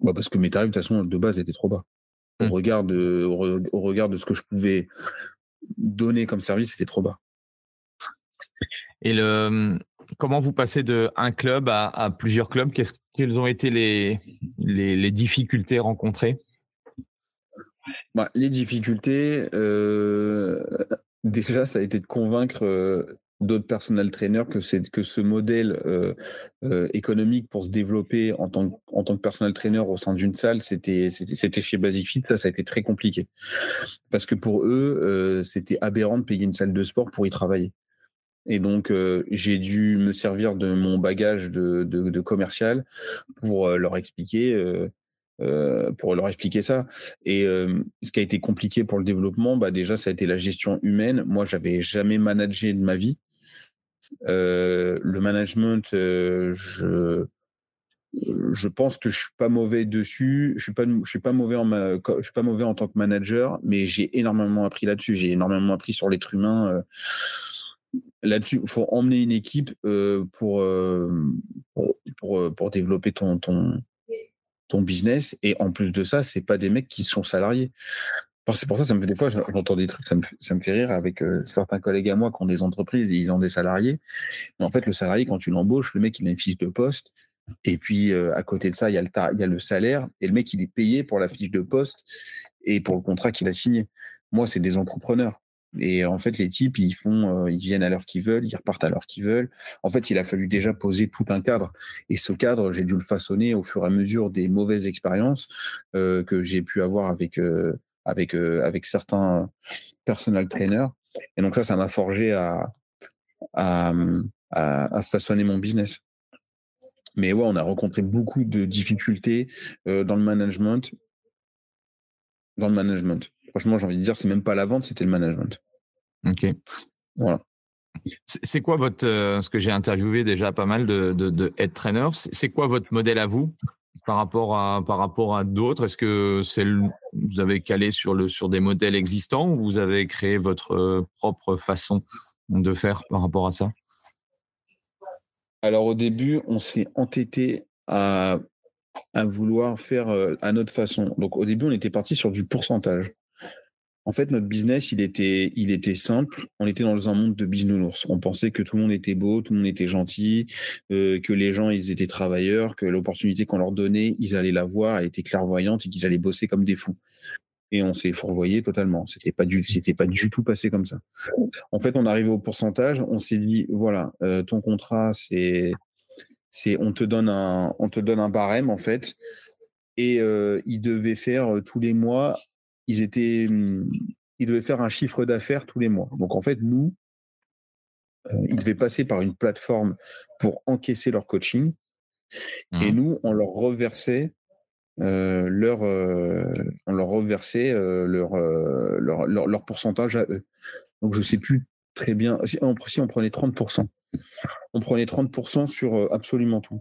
Speaker 1: bah, parce que mes tarifs de toute façon de base étaient trop bas. Au mmh. regard de au regard de ce que je pouvais donner comme service, c'était trop bas.
Speaker 3: Et comment vous passez de un club à, plusieurs clubs? Quelles ont été les, difficultés rencontrées?
Speaker 1: Bah, Les difficultés, euh, déjà, ça a été de convaincre euh, d'autres personnel trainers que, que ce modèle euh, économique pour se développer en tant, en tant que personnel trainer au sein d'une salle, c'était chez Basic Fit. Ça, ça a été très compliqué. Parce que pour eux, c'était aberrant de payer une salle de sport pour y travailler. Et donc, j'ai dû me servir de mon bagage de, commercial pour leur expliquer. pour leur expliquer ça. Et ce qui a été compliqué pour le développement, bah déjà, ça a été la gestion humaine. Moi, j'avais jamais managé de ma vie. le management, je, je pense que je suis pas mauvais dessus. Je suis pas mauvais en je suis pas mauvais en tant que manager, mais j'ai énormément appris là-dessus. J'ai énormément appris sur l'être humain là-dessus, il faut emmener une équipe euh, pour, euh, euh, pour, développer ton, ton, business. Et en plus de ça, c'est pas des mecs qui sont salariés. C'est pour ça, ça me fait des fois, j'entends des trucs, ça me, fait rire avec certains collègues à moi qui ont des entreprises et ils ont des salariés. Mais en fait, le salarié, quand tu l'embauches, le mec, il a une fiche de poste, Et puis, à côté de ça, il y a le salaire. Et le mec, il est payé pour la fiche de poste et pour le contrat qu'il a signé. Moi, c'est des entrepreneurs. Et en fait, les types, ils font, ils viennent à l'heure qu'ils veulent, ils repartent à l'heure qu'ils veulent. En fait, il a fallu déjà poser tout un cadre. Et ce cadre, j'ai dû le façonner au fur et à mesure des mauvaises expériences que j'ai pu avoir avec avec avec certains personal trainers. Et donc ça, ça m'a forgé à, à, à façonner mon business. Mais ouais, on a rencontré beaucoup de difficultés dans le management. Dans le management. Franchement, j'ai envie de dire, c'est même pas la vente, c'était le management.
Speaker 3: Ok.
Speaker 1: Voilà.
Speaker 3: C'est quoi votre, euh, ce que j'ai interviewé déjà pas mal de, de, head trainers, c'est quoi votre modèle à vous par rapport à, par rapport à d'autres? Est-ce que c'est vous avez calé sur, le, sur des modèles existants ou vous avez créé votre euh, propre façon de faire par rapport à ça?
Speaker 1: Alors au début, on s'est entêté à, à vouloir faire euh, à notre façon. Donc au début, on était parti sur du pourcentage. En fait, notre business, il était, il était simple. On était dans un monde de bisounours. On pensait que tout le monde était beau, tout le monde était gentil, euh, que les gens, ils étaient travailleurs, que l'opportunité qu'on leur donnait, ils allaient la voir, elle était clairvoyante et qu'ils allaient bosser comme des fous. Et on s'est fourvoyé totalement. C'était pas du, c'était pas du tout passé comme ça. En fait, on arrivé au pourcentage. On s'est dit, voilà, euh, ton contrat, c'est, c'est, on te donne un, on te donne un barème en fait, et euh, il devait faire tous les mois ils étaient, mmh, ils devaient faire un chiffre d'affaires tous les mois. Donc en fait, nous, euh, ils devaient passer par une plateforme pour encaisser leur coaching. Et mmh. nous, on leur reversait euh, leur, euh, on leur reversait leur, leur, leur, pourcentage à eux. Donc je sais plus très bien. Si on, on prenait 30%. On prenait 30% sur absolument tout.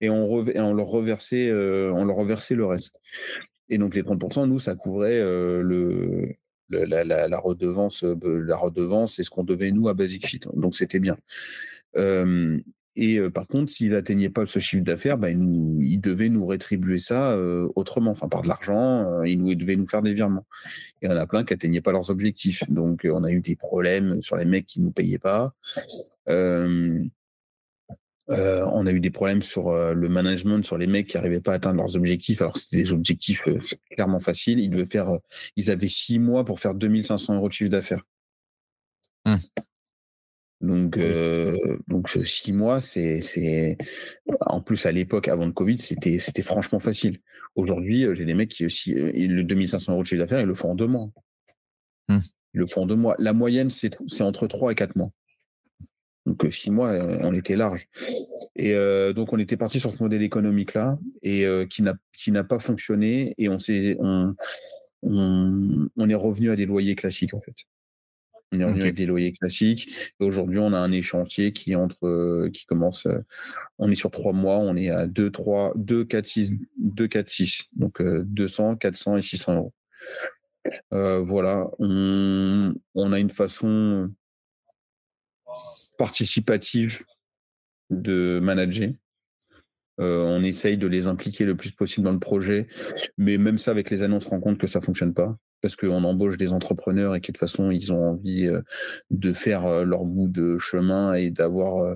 Speaker 1: Et on, on leur reversait, on le reste. Et donc les 30%, nous, ça couvrait la, redevance, la redevance et ce qu'on devait nous à Basic Fit. Donc c'était bien. et par contre, s'il n'atteignait pas ce chiffre d'affaires, bah, il, devait nous rétribuer ça autrement, enfin par de l'argent, il, nous, devait nous faire des virements. Et en a plein qui n'atteignaient pas leurs objectifs. Donc on a eu des problèmes sur les mecs qui ne nous payaient pas. On a eu des problèmes sur euh, le management, sur les mecs qui n'arrivaient pas à atteindre leurs objectifs. Alors c'était des objectifs euh, clairement faciles. Ils devaient faire, ils avaient six mois pour faire 2500 euros de chiffre d'affaires. Mmh. Donc, donc six mois, c'est, c'est, en plus à l'époque avant le Covid, c'était, c'était franchement facile. Aujourd'hui, j'ai des mecs qui, aussi, le 2500 euros de chiffre d'affaires, ils le font en deux mois. Mmh. Ils le font en deux mois. La moyenne, c'est, c'est entre trois et quatre mois. Donc euh, six mois, euh, on était large. Et euh, donc on était parti sur ce modèle économique là et qui n'a qui n'a pas fonctionné et on s'est on, on, est revenu à des loyers classiques en fait. On est revenu avec des loyers classiques. Et aujourd'hui, on a un échantier qui entre, qui commence. on est sur trois mois. On est à 2, 3, 2, 4, 6, 2, 4, 6. Donc 200, 400 et 600 euros. voilà. On, on, a une façon participative de manager. Euh, on essaye de les impliquer le plus possible dans le projet, mais même ça, avec les annonces, on se rend compte que ça fonctionne pas parce qu'on embauche des entrepreneurs et que de toute façon, ils ont envie euh, de faire euh, leur bout de chemin et d'avoir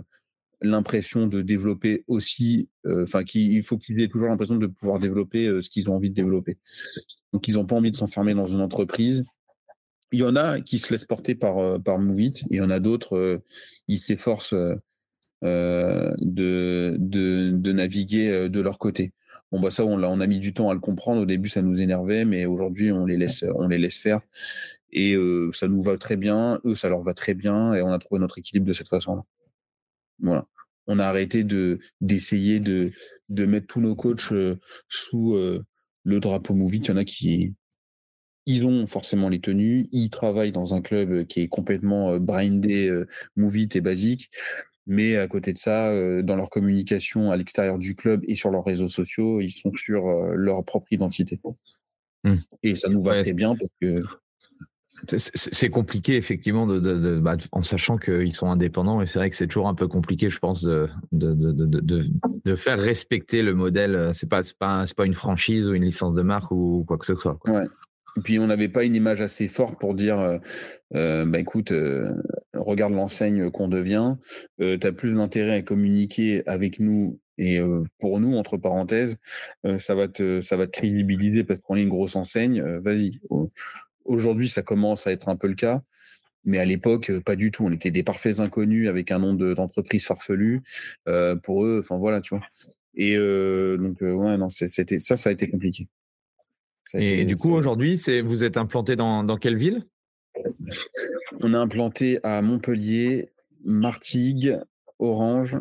Speaker 1: l'impression de développer aussi, enfin, qu'il faut qu'ils aient toujours l'impression de pouvoir développer ce qu'ils ont envie de développer. Donc, ils n'ont pas envie de s'enfermer dans une entreprise il y en a qui se laissent porter par, euh, par Movit, et il y en a d'autres, euh, ils s'efforcent euh, de, de, naviguer de leur côté. Bon, bah ça, on, on a mis du temps à le comprendre. Au début, ça nous énervait, mais aujourd'hui, on les laisse, on les laisse faire. Et ça nous va très bien. Eux, ça leur va très bien. Et on a trouvé notre équilibre de cette façon-là. Voilà. On a arrêté de, d'essayer de, de mettre tous nos coachs sous le drapeau Movit. Il y en a qui, ils ont forcément les tenues, ils travaillent dans un club qui est complètement brindé, move et basique. Mais à côté de ça, dans leur communication à l'extérieur du club et sur leurs réseaux sociaux, ils sont sur leur propre identité. Mmh. Et ça nous va très bien parce que
Speaker 3: c'est compliqué effectivement de, bah, en sachant qu'ils sont indépendants et c'est vrai que c'est toujours un peu compliqué je pense de, de, faire respecter le modèle c'est pas pas, pas une franchise ou une licence de marque ou quoi que ce soit
Speaker 1: Ouais. Et puis on n'avait pas une image assez forte pour dire, euh, euh, bah écoute, euh, regarde l'enseigne qu'on devient, tu as plus d'intérêt à communiquer avec nous Et pour nous, entre parenthèses, ça va te, ça va te crédibiliser parce qu'on est une grosse enseigne. Vas-y. Aujourd'hui, ça commence à être un peu le cas. Mais à l'époque, pas du tout. On était des parfaits inconnus avec un nom d'entreprise farfelu. pour eux, enfin voilà, tu vois. Et donc, ouais, non, c'était ça, ça a été compliqué.
Speaker 3: Et du coup, aujourd'hui, vous êtes implanté dans, dans quelle ville?
Speaker 1: On est implanté à Montpellier, Martigues, Orange,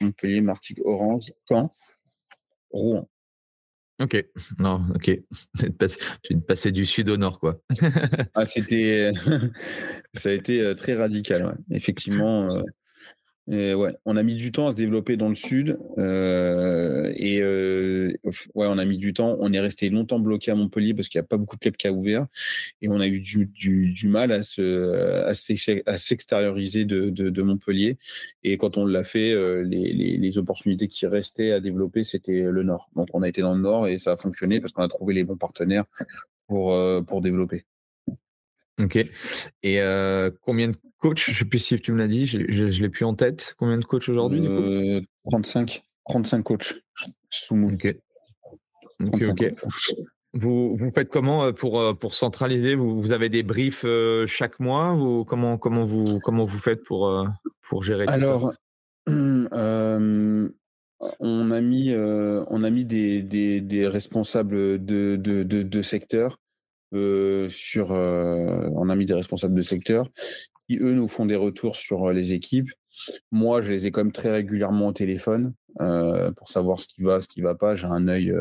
Speaker 1: Montpellier, Martigues, Orange, Caen, Rouen.
Speaker 3: Ok, non, ok. Tu es passé du sud au nord, quoi.
Speaker 1: ah, c'était, ça a été très radical, effectivement. On a mis du temps à se développer dans le sud. Euh, et euh, on a mis du temps. On est resté longtemps bloqué à Montpellier parce qu'il n'y a pas beaucoup de clubs qui a ouvert. Et on a eu du, mal à, se, à s'extérioriser de, Montpellier. Et quand on l'a fait, euh, les, opportunités qui restaient à développer, c'était le nord. Donc on a été dans le nord et ça a fonctionné parce qu'on a trouvé les bons partenaires pour développer.
Speaker 3: Ok. Et euh, combien de coachs Je ne sais plus si tu me l'as dit, je ne l'ai plus en tête. Combien de coachs aujourd'hui
Speaker 1: euh, 35. 35 coachs sous
Speaker 3: Ok. Ok. Vous, vous faites comment euh, pour, euh, pour centraliser? Vous, vous avez des briefs euh, chaque mois? Vous, comment, comment, vous, comment vous faites pour, pour gérer
Speaker 1: Alors,
Speaker 3: tout
Speaker 1: ça? On a mis, on a mis des, des, des responsables de, de, de, de secteur euh, sur, euh, on a mis des responsables de secteur qui, eux, nous font des retours sur euh, les équipes. Moi, je les ai quand même très régulièrement au téléphone pour savoir ce qui va, ce qui va pas. J'ai un œil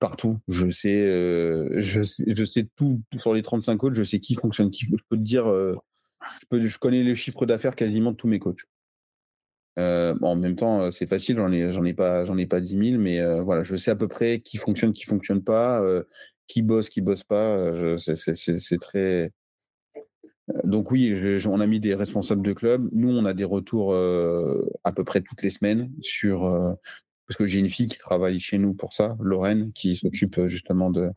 Speaker 1: partout. Je sais, je je sais tout, sur les 35 coachs. Je sais qui fonctionne, qui. Je peux te dire, je, connais les chiffres d'affaires quasiment de tous mes coachs. en même temps, c'est facile, j'en ai, ai pas, j'en ai pas 10 000, mais voilà, je sais à peu près qui fonctionne, qui fonctionne pas, qui bosse, qui bosse pas. C'est très. Donc oui, on a mis des responsables de club. Nous, on a des retours à peu près toutes les semaines sur parce que j'ai une fille qui travaille chez nous pour ça, Lorraine, qui s'occupe justement de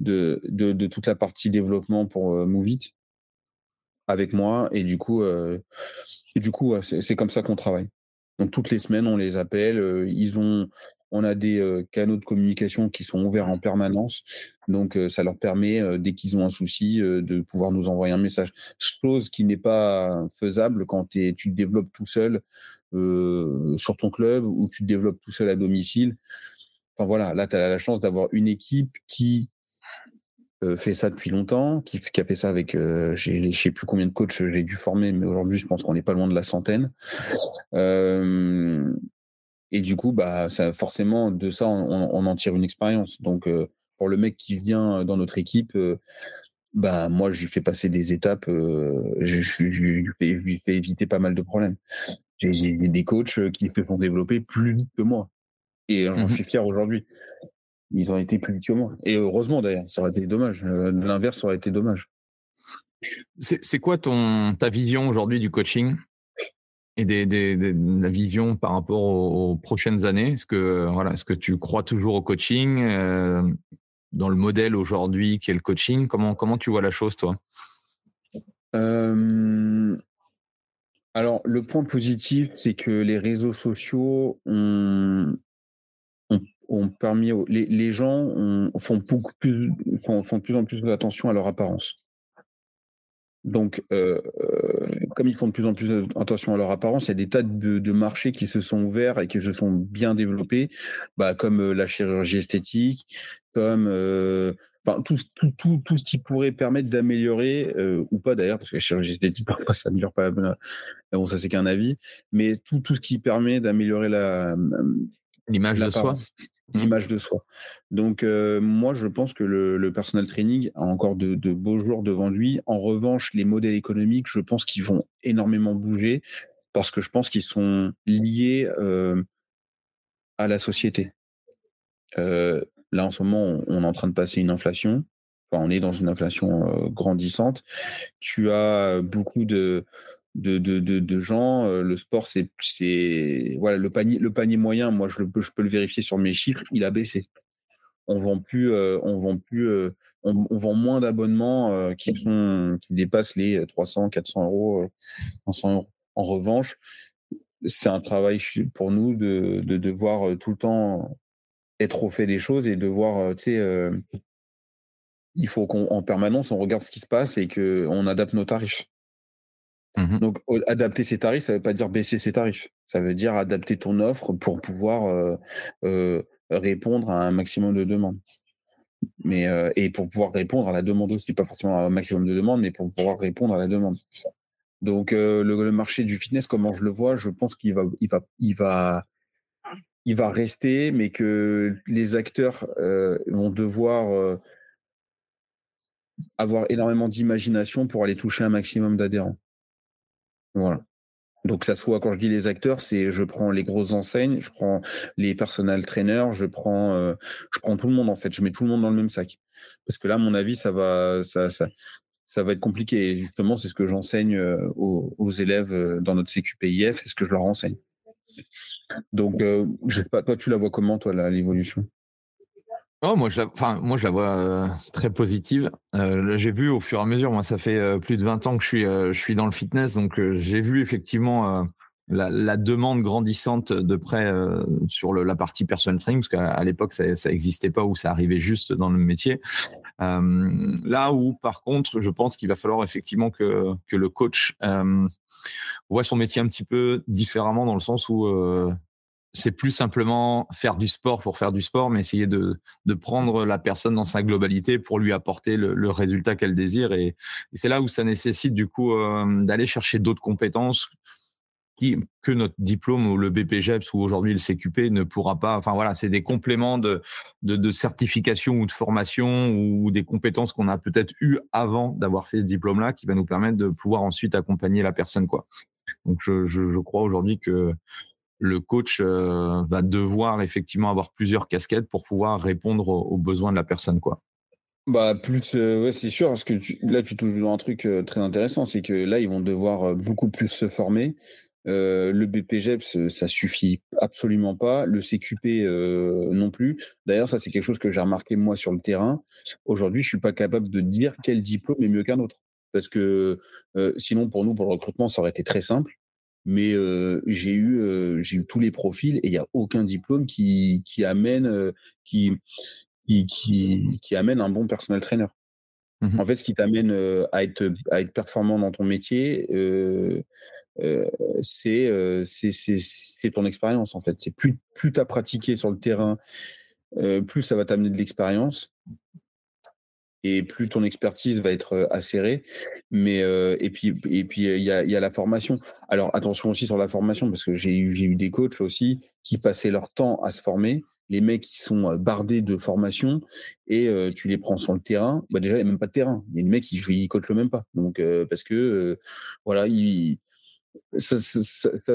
Speaker 1: de, toute la partie développement pour Movit avec moi. Et du coup, et du coup, c'est comme ça qu'on travaille. Donc toutes les semaines, on les appelle. ils ont on a des canaux de communication qui sont ouverts en permanence. Donc, ça leur permet, dès qu'ils ont un souci, de pouvoir nous envoyer un message. Chose qui n'est pas faisable quand tu te développes tout seul sur ton club ou tu te développes tout seul à domicile. Enfin voilà, là, tu as la chance d'avoir une équipe qui fait ça depuis longtemps, qui, a fait ça avec, je ne sais plus combien de coachs j'ai dû former, mais aujourd'hui, je pense qu'on n'est pas loin de la centaine. Et du coup, bah, ça, forcément, de ça, on, en tire une expérience. Donc, euh, pour le mec qui vient dans notre équipe, euh, bah, moi, je lui fais passer des étapes, euh, je, lui fais, éviter pas mal de problèmes. J'ai des coachs qui se font développer plus vite que moi. Et j'en mmh suis fier aujourd'hui. Ils ont été plus vite que moi. Et heureusement d'ailleurs, ça aurait été dommage. L'inverse aurait été dommage.
Speaker 3: C'est quoi ton, ta vision aujourd'hui du coaching? Et des, des, de la vision par rapport aux, prochaines années? Est-ce que, voilà, est-ce que tu crois toujours au coaching euh, Dans le modèle aujourd'hui qui est le coaching, comment, comment tu vois la chose, toi?
Speaker 1: Euh, Alors, le point positif, c'est que les réseaux sociaux ont, ont, permis. Les, les gens font, beaucoup plus, font, font de plus en plus attention à leur apparence. Donc, euh, euh, comme ils font de plus en plus attention à leur apparence, il y a des tas de, marchés qui se sont ouverts et qui se sont bien développés, bah, comme euh, la chirurgie esthétique, comme enfin tout, tout, tout, tout, ce qui pourrait permettre d'améliorer, ou pas d'ailleurs, parce que la chirurgie esthétique, parfois, ça n'améliore pas. Bon, ça, c'est qu'un avis, mais tout, tout ce qui permet d'améliorer la.
Speaker 3: L'image de soi
Speaker 1: l'image de soi. Donc, moi, je pense que le, personal training a encore de, beaux jours devant lui. En revanche, les modèles économiques, je pense qu'ils vont énormément bouger parce que je pense qu'ils sont liés à la société. là, en ce moment, on, est en train de passer une inflation. On est dans une inflation grandissante. Tu as beaucoup de de, de, de, gens. Euh, le sport, c'est, voilà, le panier, le panier moyen. Moi, je, je peux le vérifier sur mes chiffres. Il a baissé. On vend plus, euh, on vend plus, euh, on, vend moins d'abonnements qui sont, qui dépassent les 300, 400 euros, 500 euros. En revanche, c'est un travail pour nous de, de devoir tout le temps être au fait des choses et de voir, tu sais, il faut qu'en permanence, on regarde ce qui se passe et qu'on adapte nos tarifs. Mmh Donc, adapter ses tarifs, ça ne veut pas dire baisser ses tarifs. Ça veut dire adapter ton offre pour pouvoir répondre à un maximum de demandes. Mais, et pour pouvoir répondre à la demande aussi, pas forcément à un maximum de demandes, mais pour pouvoir répondre à la demande. Donc, le, marché du fitness, comment je le vois, je pense qu'il va, il va, il va, il va rester, mais que les acteurs vont devoir avoir énormément d'imagination pour aller toucher un maximum d'adhérents. Voilà. Donc, ça soit, quand je dis les acteurs, c'est je prends les grosses enseignes, je prends les personal trainers, je prends, euh, je prends tout le monde, en fait. Je mets tout le monde dans le même sac. Parce que là, à mon avis, ça va, ça, va être compliqué. Et justement, c'est ce que j'enseigne euh, aux, élèves euh, dans notre CQPIF, c'est ce que je leur enseigne. Donc, je sais pas, toi, tu la vois comment, toi, l'évolution?
Speaker 3: Oh, moi, je la, enfin, moi, je la vois euh, très positive. Euh, j'ai vu au fur et à mesure, moi, ça fait euh, plus de 20 ans que je suis, je suis dans le fitness, donc j'ai vu effectivement la, demande grandissante de près sur la partie personal training, parce qu'à l'époque, ça n'existait pas ou ça arrivait juste dans le métier. là où, par contre, je pense qu'il va falloir effectivement que, que le coach voit son métier un petit peu différemment dans le sens où c'est plus simplement faire du sport pour faire du sport, mais essayer de, de prendre la personne dans sa globalité pour lui apporter le, résultat qu'elle désire. Et, c'est là où ça nécessite du coup euh, d'aller chercher d'autres compétences que notre diplôme ou le BPGEPS ou aujourd'hui le CQP ne pourra pas. Enfin voilà, c'est des compléments de, certification ou de formation ou des compétences qu'on a peut-être eues avant d'avoir fait ce diplôme-là qui va nous permettre de pouvoir ensuite accompagner la personne. Donc je crois aujourd'hui que le coach euh, va devoir effectivement avoir plusieurs casquettes pour pouvoir répondre aux, besoins de la personne, quoi.
Speaker 1: Bah plus, euh, c'est sûr, parce que là tu touches dans un truc euh, très intéressant, c'est que là ils vont devoir beaucoup plus se former. le BPGEPS, ça suffit absolument pas. Le CQP non plus. D'ailleurs, ça c'est quelque chose que j'ai remarqué moi sur le terrain. Aujourd'hui, je suis pas capable de dire quel diplôme est mieux qu'un autre, parce que sinon pour nous, pour le recrutement, ça aurait été très simple mais j'ai eu j'ai eu tous les profils et il n'y a aucun diplôme qui qui amène qui, qui qui amène un bon personnel trainer. Mmh en fait, ce qui t'amène à être à être performant dans ton métier, c'est c'est ton expérience en fait. C'est plus plus as pratiqué sur le terrain, plus ça va t'amener de l'expérience et plus ton expertise va être acérée. Mais et puis et puis il y a, y a, la formation. Alors attention aussi sur la formation parce que j'ai eu eu des coachs aussi qui passaient leur temps à se former. Les mecs qui sont bardés de formation et tu les prends sur le terrain, bah déjà il n'y a même pas de terrain. Il y a des mecs qui ne coachent même pas. Donc parce que voilà, ils, ça,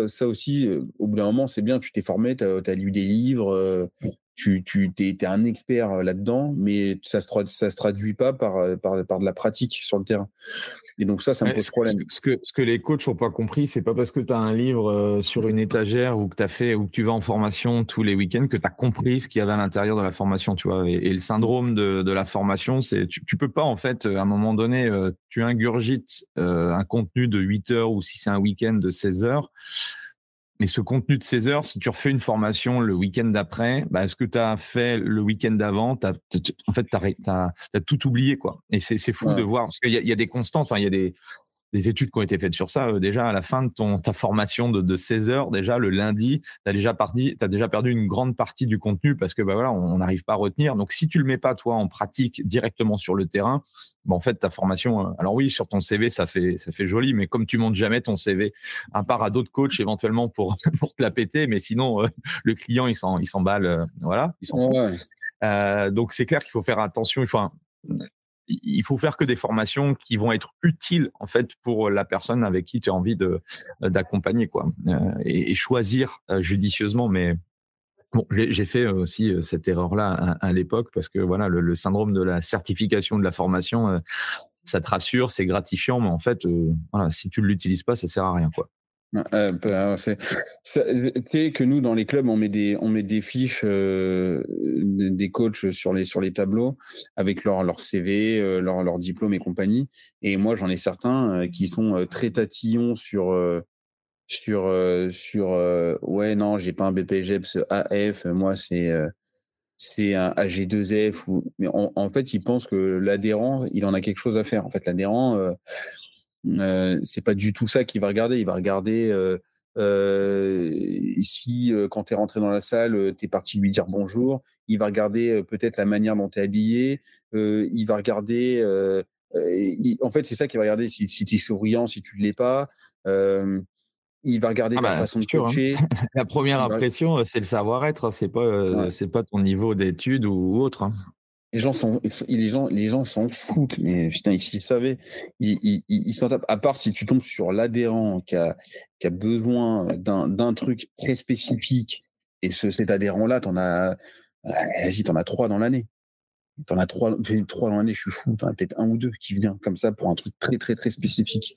Speaker 1: ça, aussi, au bout d'un moment, c'est bien, tu t'es formé, tu as, lu des livres, tu, tu es, un expert là-dedans, mais ça ne se, ça se traduit pas par, par, par, de la pratique sur le terrain. Et donc ça, ça me pose problème.
Speaker 3: Ce que, ce que les coachs n'ont pas compris, c'est pas parce que tu as un livre sur une étagère ou que as fait ou que tu vas en formation tous les week-ends que tu as compris ce qu'il y avait à l'intérieur de la formation, tu vois. Et, le syndrome de, de, la formation, c'est tu, tu peux pas en fait à un moment donné, tu ingurgites un contenu de 8 heures ou si c'est un week-end de 16 heures mais ce contenu de 16 heures, si tu refais une formation le week-end d'après, bah, ce que tu as fait le week-end d'avant, en fait, tu as, tout oublié. quoi. Et c'est fou de voir, parce qu'il y, y, a des constantes, enfin, il y a des, des études qui ont été faites sur ça. Euh, déjà, à la fin de ton, ta formation de, de 16 heures, déjà le lundi, tu as déjà, parti, as déjà perdu une grande partie du contenu parce que bah, voilà, on n'arrive pas à retenir. Donc, si tu le mets pas, toi, en pratique directement sur le terrain, bah, en fait, ta formation, euh, alors oui, sur ton CV, ça fait, ça fait joli, mais comme tu montes jamais ton CV, à part à d'autres coachs éventuellement pour, pour te la péter, mais sinon, euh, le client, il s'emballe, voilà, il s'en fout. donc, c'est clair qu'il faut faire attention. Il faut il faut faire que des formations qui vont être utiles en fait pour la personne avec qui tu as envie de d'accompagner quoi euh, et, choisir euh, judicieusement mais Bon, j'ai fait aussi euh, cette erreur-là à, l'époque parce que voilà, le, syndrome de la certification de la formation, ça te rassure, c'est gratifiant, mais en fait, si tu ne l'utilises pas, ça sert à rien, quoi.
Speaker 1: Euh, bah, c'est que nous dans les clubs on met des on met des fiches euh, des, coachs sur les sur les tableaux avec leur leur CV euh, leur leur diplôme et compagnie et moi j'en ai certains qui sont très tatillons sur sur, sur ouais, non, j'ai pas un BPGEPS AF, moi, c'est c'est un AG2F. Ou... Mais en, fait, il pense que l'adhérent, il en a quelque chose à faire. En fait, l'adhérent, euh, c'est pas du tout ça qu'il va regarder. Il va regarder si, quand tu es rentré dans la salle, tu es parti lui dire bonjour. Il va regarder peut-être la manière dont tu es habillé. il va regarder. en fait, c'est ça qu'il va regarder si, si tu es souriant, si tu ne l'es pas il va regarder ah ta bah, façon de hein. coacher.
Speaker 3: La première impression, c'est le savoir-être. C'est pas, c'est pas ton niveau d'études ou autre. Hein.
Speaker 1: Les gens sont, les gens, les gens s'en foutent. Mais putain, s'ils savaient, ils, ils, s'en tapent. À part si tu tombes sur l'adhérent qui a, qui a besoin d'un truc très spécifique, et ce, cet adhérent-là, t'en as, vas-y, t'en as trois dans l'année. T'en as trois, trois dans l'année, je suis fou. T'en as peut-être un ou deux qui vient comme ça pour un truc très, très, très spécifique.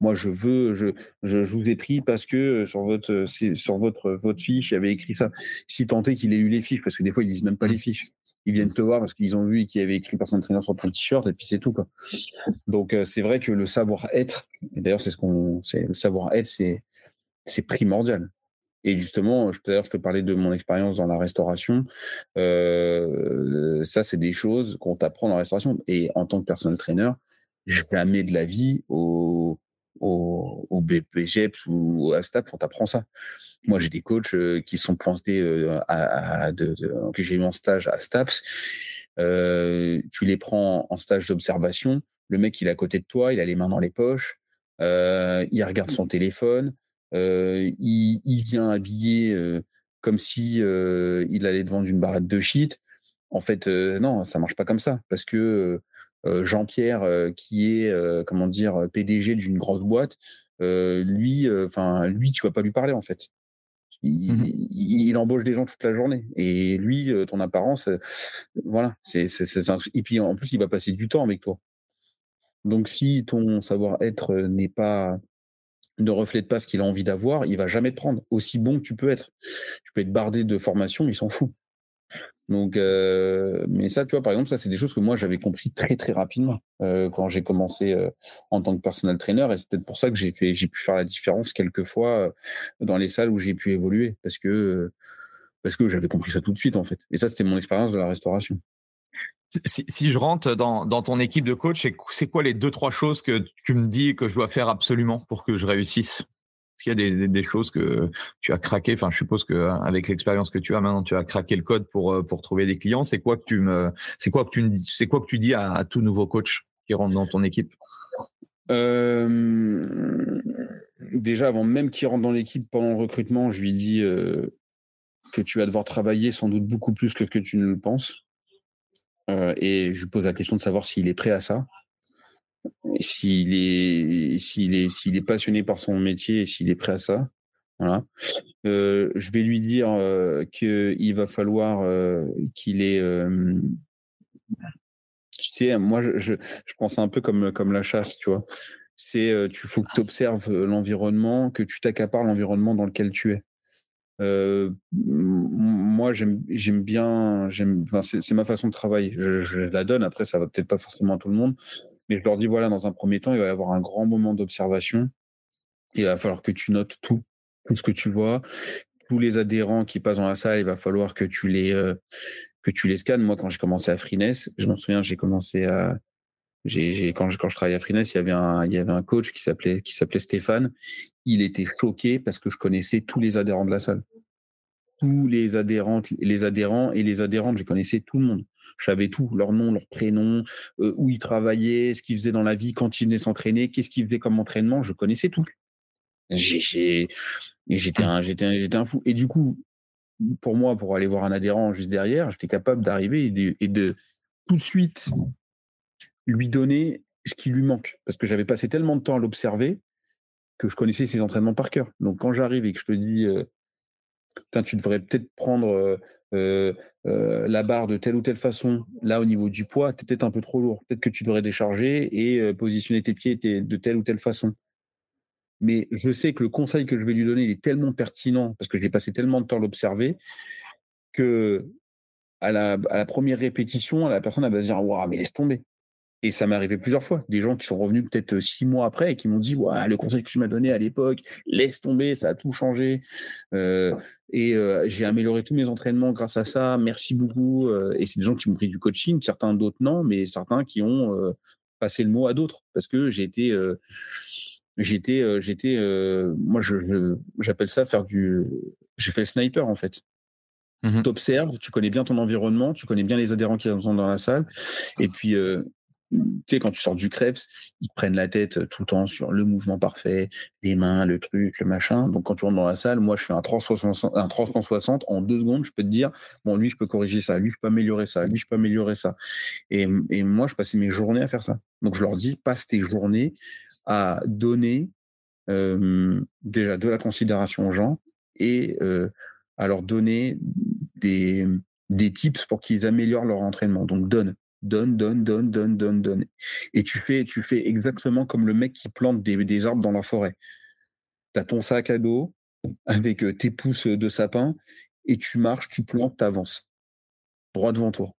Speaker 1: Moi, je veux, je, je, vous ai pris parce que sur votre, sur votre, votre fiche, il y avait écrit ça. Si tant est qu'il ait lu les fiches, parce que des fois, ils lisent même pas les fiches. Ils viennent te voir parce qu'ils ont vu qu'il y avait écrit personne traîneur sur ton t-shirt et puis c'est tout, quoi. Donc, euh, c'est vrai que le savoir-être, et d'ailleurs, c'est ce qu'on, c'est, le savoir-être, c'est, primordial. Et justement, l'heure, je te parlais de mon expérience dans la restauration. Euh, ça, c'est des choses qu'on t'apprend la restauration. Et en tant que personnel trainer, jamais de la vie au, au, au BPGEPS ou à STAPS, on t'apprend ça. Moi, j'ai des coachs euh, qui sont plantés euh, à, que j'ai eu en stage à STAPS. tu les prends en stage d'observation. Le mec, il est à côté de toi, il a les mains dans les poches, il regarde son téléphone, il, vient habillé comme si il allait vendre une barrette de shit. En fait, non, ça marche pas comme ça parce que Jean-Pierre, qui est comment dire PDG d'une grosse boîte, lui, enfin lui, tu vas pas lui parler en fait. Mmh il, embauche des gens toute la journée. Et lui, ton apparence, voilà, c'est, et puis en plus, il va passer du temps avec toi. Donc si ton savoir-être n'est pas ne reflète pas ce qu'il a envie d'avoir, il va jamais te prendre. Aussi bon que tu peux être. Tu peux être bardé de formation, il s'en fout. Donc, euh, mais ça, tu vois, par exemple, ça, c'est des choses que moi, j'avais compris très, très rapidement euh, quand j'ai commencé euh, en tant que personal trainer. Et c'est peut-être pour ça que j'ai pu faire la différence quelquefois dans les salles où j'ai pu évoluer parce que, parce que j'avais compris ça tout de suite, en fait. Et ça, c'était mon expérience de la restauration.
Speaker 3: Si, je rentre dans, ton équipe de coach, c'est quoi les deux, trois choses que tu me dis que je dois faire absolument pour que je réussisse? Est-ce qu'il y a des, choses que tu as craqué je suppose qu'avec l'expérience que tu as maintenant, tu as craqué le code pour, euh, trouver des clients. C'est quoi que tu que que dis à, tout nouveau coach qui rentre dans ton équipe?
Speaker 1: Euh, Déjà, avant même qu'il rentre dans l'équipe pendant le recrutement, je lui dis euh, que tu vas devoir travailler sans doute beaucoup plus que ce que tu ne le penses. Et je lui pose la question de savoir s'il est prêt à ça, s'il est, s'il est, s'il est passionné par son métier et s'il est prêt à ça. Voilà. Euh, je vais lui dire euh, qu'il va falloir qu'il ait. tu sais, moi, je, je, je, pense un peu comme, comme la chasse, tu vois. C'est, tu faut que tu observes l'environnement, que tu t'accapares l'environnement dans lequel tu es. Euh, moi, j'aime bien, c'est ma façon de travailler. Je, la donne. Après, ça va peut-être pas forcément à tout le monde, mais je leur dis voilà, dans un premier temps, il va y avoir un grand moment d'observation. Il va falloir que tu notes tout, tout ce que tu vois, tous les adhérents qui passent dans la salle. Il va falloir que tu les euh, que tu les scannes. Moi, quand j'ai commencé à Freeness, je m'en souviens, j'ai commencé à j'ai, quand, je, quand je travaillais à Freeness, il y avait un, il y avait un coach qui s'appelait, qui s'appelait Stéphane. Il était choqué parce que je connaissais tous les adhérents de la salle. Tous les adhérents, les adhérents et les adhérentes, je connaissais tout le monde. Je savais tout, leur nom, leur prénom, euh, où ils travaillaient, ce qu'ils faisaient dans la vie, quand ils venaient s'entraîner, qu'est-ce qu'ils faisaient comme entraînement, je connaissais tout. J'étais un, j'étais un fou. Et du coup, pour moi, pour aller voir un adhérent juste derrière, j'étais capable d'arriver et de tout de suite lui donner ce qui lui manque. Parce que j'avais passé tellement de temps à l'observer que je connaissais ses entraînements par cœur. Donc quand j'arrive et que je te dis, euh, tu devrais peut-être prendre euh, euh, la barre de telle ou telle façon, là au niveau du poids, tu peut-être un peu trop lourd. Peut-être que tu devrais décharger et positionner tes pieds de telle ou telle façon. Mais je sais que le conseil que je vais lui donner, est tellement pertinent parce que j'ai passé tellement de temps à l'observer que à la, première répétition, la personne va se dire Waouh, mais laisse tomber. Et ça m'est arrivé plusieurs fois. Des gens qui sont revenus peut-être six mois après et qui m'ont dit ouais, le conseil que tu m'as donné à l'époque, laisse tomber, ça a tout changé. et j'ai amélioré tous mes entraînements grâce à ça. Merci beaucoup. et c'est des gens qui m'ont pris du coaching, certains d'autres non, mais certains qui ont passé le mot à d'autres parce que j'ai été j'étais j'étais moi je j'appelle ça faire du j'ai fait le sniper en fait mmh tu observes tu connais bien ton environnement tu connais bien les adhérents qui sont dans la salle et puis tu sais, quand tu sors du Krebs, ils prennent la tête tout le temps sur le mouvement parfait, les mains, le truc, le machin. Donc, quand tu rentres dans la salle, moi, je fais un 360, un 360 en deux secondes, je peux te dire, bon, lui, je peux corriger ça, lui, je peux améliorer ça, lui, je peux améliorer ça. Et, moi, je passais mes journées à faire ça. Donc, je leur dis, passe tes journées à donner déjà de la considération aux gens et à leur donner des, des tips pour qu'ils améliorent leur entraînement. Donc donne, donne, donne, donne, donne, donne, donne. Et tu fais, tu fais exactement comme le mec qui plante des, des arbres dans la forêt. Tu as ton sac à dos avec tes pousses de sapin et tu marches, tu plantes, tu avances droit devant toi.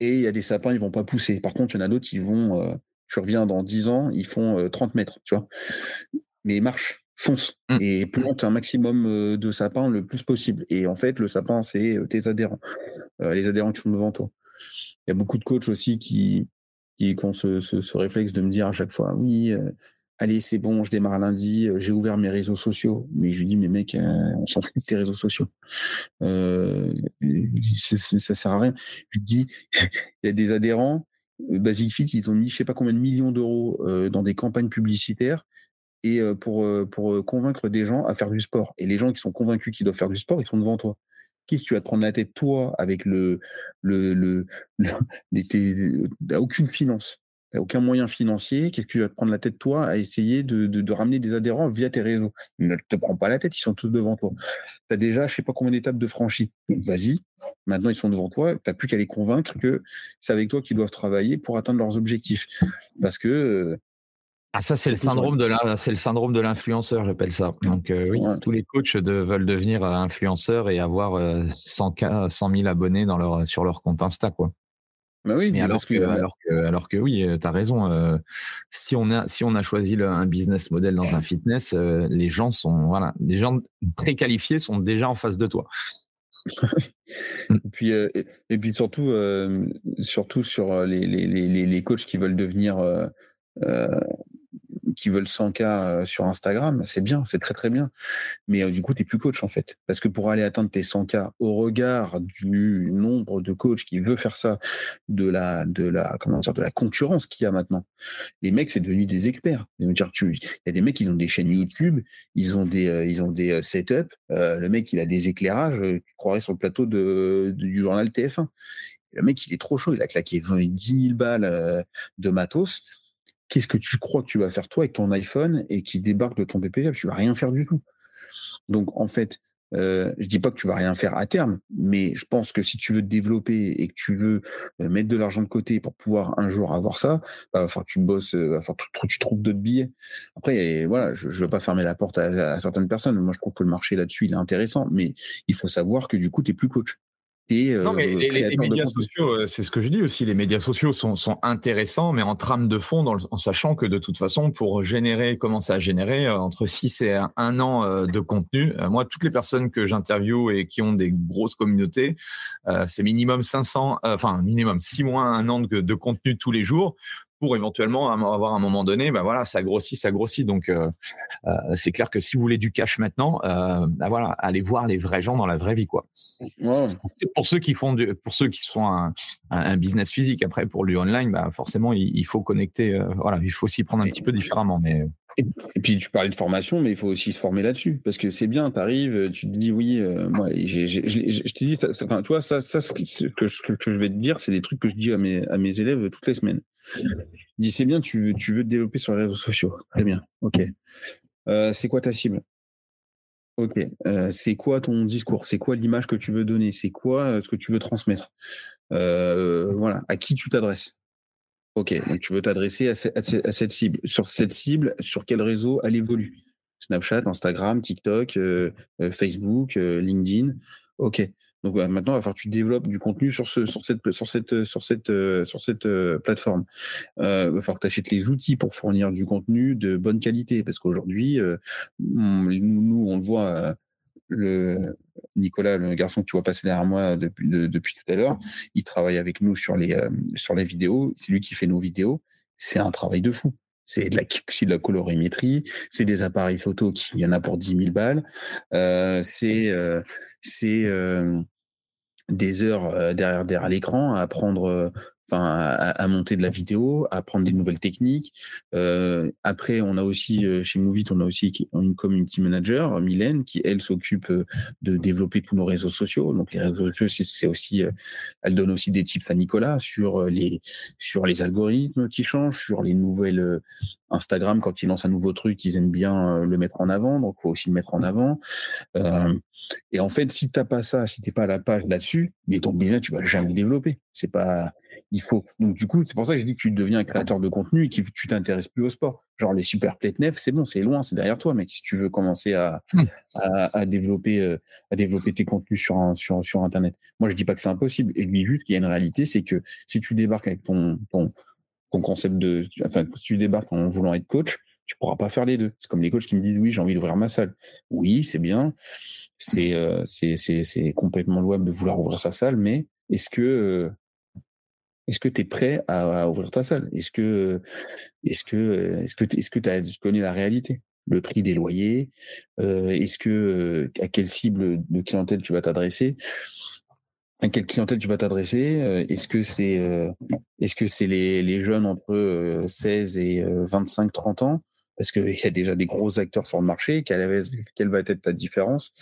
Speaker 1: Et il y a des sapins, ils vont pas pousser. Par contre, il y en a d'autres, ils vont tu reviens dans 10 ans, ils font 30 mètres, tu vois. Mais marche, fonce mmh. et plante un maximum de sapins le plus possible. Et en fait, le sapin, c'est tes adhérents, les adhérents qui sont devant toi. Il y a beaucoup de coachs aussi qui, ont ce, réflexe de me dire à chaque fois, oui, allez, c'est bon, je démarre lundi, j'ai ouvert mes réseaux sociaux. Mais je lui dis, mais mec, on s'en fout de tes réseaux sociaux. Euh, ça sert à rien. Je lui dis, il y a des adhérents, Basic Fit, ils ont mis je sais pas combien de millions d'euros dans des campagnes publicitaires et pour convaincre des gens à faire du sport. Et les gens qui sont convaincus qu'ils doivent faire du sport, ils sont devant toi. Qu'est-ce que tu vas te prendre la tête, toi, avec le. le, le, aucune finance, aucun moyen financier. Qu'est-ce que tu vas te prendre la tête, toi, à essayer de, de, ramener des adhérents via tes réseaux? Ne te prends pas la tête, ils sont tous devant toi. Tu as déjà, je sais pas combien d'étapes de franchis. Vas-y, Maintenant, ils sont devant toi. Tu n'as plus qu'à les convaincre que c'est avec toi qu'ils doivent travailler pour atteindre leurs objectifs. Parce que. Euh,
Speaker 3: ah, ça, c'est le, syndrome de c'est le syndrome de l'influenceur, j'appelle ça. Donc, euh, oui, tous les coachs veulent devenir euh, influenceurs et avoir 100, 100 000 abonnés dans leur, sur leur compte Insta, quoi.
Speaker 1: Bah oui,
Speaker 3: mais alors que, alors, que, alors que oui, tu as raison. si, on a, si on a choisi un business model dans un fitness, les gens sont, voilà, les gens très qualifiés sont déjà en face de toi.
Speaker 1: et puis, et, puis surtout, surtout sur les, les, les, les, coachs qui veulent devenir qui veulent 100K euh, sur Instagram, c'est bien, c'est très très bien. Mais euh, du coup, tu n'es plus coach en fait. Parce que pour aller atteindre tes 100K au regard du nombre de coachs qui veut faire ça, de la, de la, comment dire, de la concurrence qu'il y a maintenant, les mecs, c'est devenu des experts. Il y a des mecs qui ont des chaînes YouTube, ils ont des, euh, ils ont des setups. le mec, il a des éclairages, tu croirais sur le plateau de, du journal TF1. Le mec, il est trop chaud, il a claqué 20, 10 000 balles de matos qu'est-ce que tu crois que tu vas faire toi avec ton iPhone et qui débarque de ton BPF Tu vas rien faire du tout. Donc en fait, euh, je dis pas que tu vas rien faire à terme, mais je pense que si tu veux te développer et que tu veux euh, mettre de l'argent de côté pour pouvoir un jour avoir ça, bah, enfin tu bosses, euh, enfin tu, trouves d'autres billets. Après, voilà, je, ne veux pas fermer la porte à, à, certaines personnes. Moi, je trouve que le marché là-dessus il est intéressant, mais il faut savoir que du coup, tu n'es plus coach
Speaker 3: non, mais les, médias sociaux, c'est ce que je dis aussi, les médias sociaux sont, sont intéressants, mais en trame de fond, en sachant que de toute façon, pour générer, commencer à générer entre 6 et 1 an de contenu, moi, toutes les personnes que j'interviewe et qui ont des grosses communautés, c'est minimum 500, enfin, minimum 6 mois, 1 an de, de contenu tous les jours pour éventuellement avoir un moment donné, ben voilà, ça grossit, ça grossit. Donc euh, euh, c'est clair que si vous voulez du cash maintenant, euh, ben voilà, allez voir les vrais gens dans la vraie vie, quoi. Pour ceux qui font, du, pour ceux qui sont un, un, business physique, après pour lui online, ben forcément il, faut connecter. voilà, il faut s'y prendre un petit peu différemment, mais.
Speaker 1: Et, puis tu parlais de formation, mais il faut aussi se former là-dessus. Parce que c'est bien, tu arrives, tu te dis oui, moi, je te dis, enfin, toi, ça, ça ce, que, ce, que, je vais te dire, c'est des trucs que je dis à mes, à mes élèves toutes les semaines. Dis, c'est bien, tu veux, tu veux te développer sur les réseaux sociaux. Très bien. OK. Euh, c'est quoi ta cible? Ok. Euh, c'est quoi ton discours? C'est quoi l'image que tu veux donner? C'est quoi euh, ce que tu veux transmettre? Voilà. À qui tu t'adresses? Ok. Donc, tu veux t'adresser à, cette cible. Sur cette cible, sur quel réseau elle évolue? Snapchat, Instagram, TikTok, Facebook, LinkedIn? Ok. Donc maintenant, il va falloir que tu développes du contenu sur, ce, sur cette, plateforme. il va falloir que tu achètes les outils pour fournir du contenu de bonne qualité. Parce qu'aujourd'hui, nous, on le voit, le Nicolas, le garçon que tu vois passer derrière moi depuis, tout à l'heure, il travaille avec nous sur les, vidéos. C'est lui qui fait nos vidéos. C'est un travail de fou. C'est de la, de la colorimétrie, c'est des appareils photo qui, il y en a pour 10 000 balles. c'est, des heures euh, derrière, derrière l'écran à apprendre euh, enfin à, monter de la vidéo, à apprendre des nouvelles techniques. Euh, après, on a aussi chez Movit, on a aussi une community manager, Mylène, qui elle s'occupe de développer tous nos réseaux sociaux. Donc les réseaux sociaux, c'est aussi, elle donne aussi des tips à Nicolas sur les sur les algorithmes qui changent, sur les nouvelles Instagram quand ils lancent un nouveau truc, ils aiment bien le mettre en avant, donc faut aussi le mettre en avant. Et en fait, si t'as pas ça, si t'es pas à la page là-dessus, mais ton business, tu vas jamais développer. C'est pas, il faut. Donc du coup, c'est pour ça que j'ai dit que tu deviens un créateur de contenu et que tu t'intéresses plus au sport. Genre les super plate nef, c'est bon, c'est loin, c'est derrière toi, mec. Si tu veux commencer à, mmh. à, développer, euh, à développer tes contenus sur, sur, sur Internet. Moi, je dis pas que c'est impossible. Et je dis juste qu'il y a une réalité, c'est que si tu débarques avec ton, ton, ton concept de, enfin, si tu débarques en voulant être coach, tu pourras pas faire les deux. C'est comme les coachs qui me disent oui, j'ai envie d'ouvrir ma salle. Oui, c'est bien, c'est euh, c'est complètement louable de vouloir ouvrir sa salle, mais est-ce que euh, est-ce que tu es prêt à, ouvrir ta salle? Est-ce que est-ce que est-ce que est-ce que tu connais la réalité? Le prix des loyers euh, Est-ce que à quelle cible de clientèle tu vas t'adresser? À quelle clientèle tu vas t'adresser? Est-ce que c'est est-ce que c'est les, les, jeunes entre 16 et 25 30 ans? Parce qu'il y a déjà des gros acteurs sur le marché, quelle, quelle va être ta différence?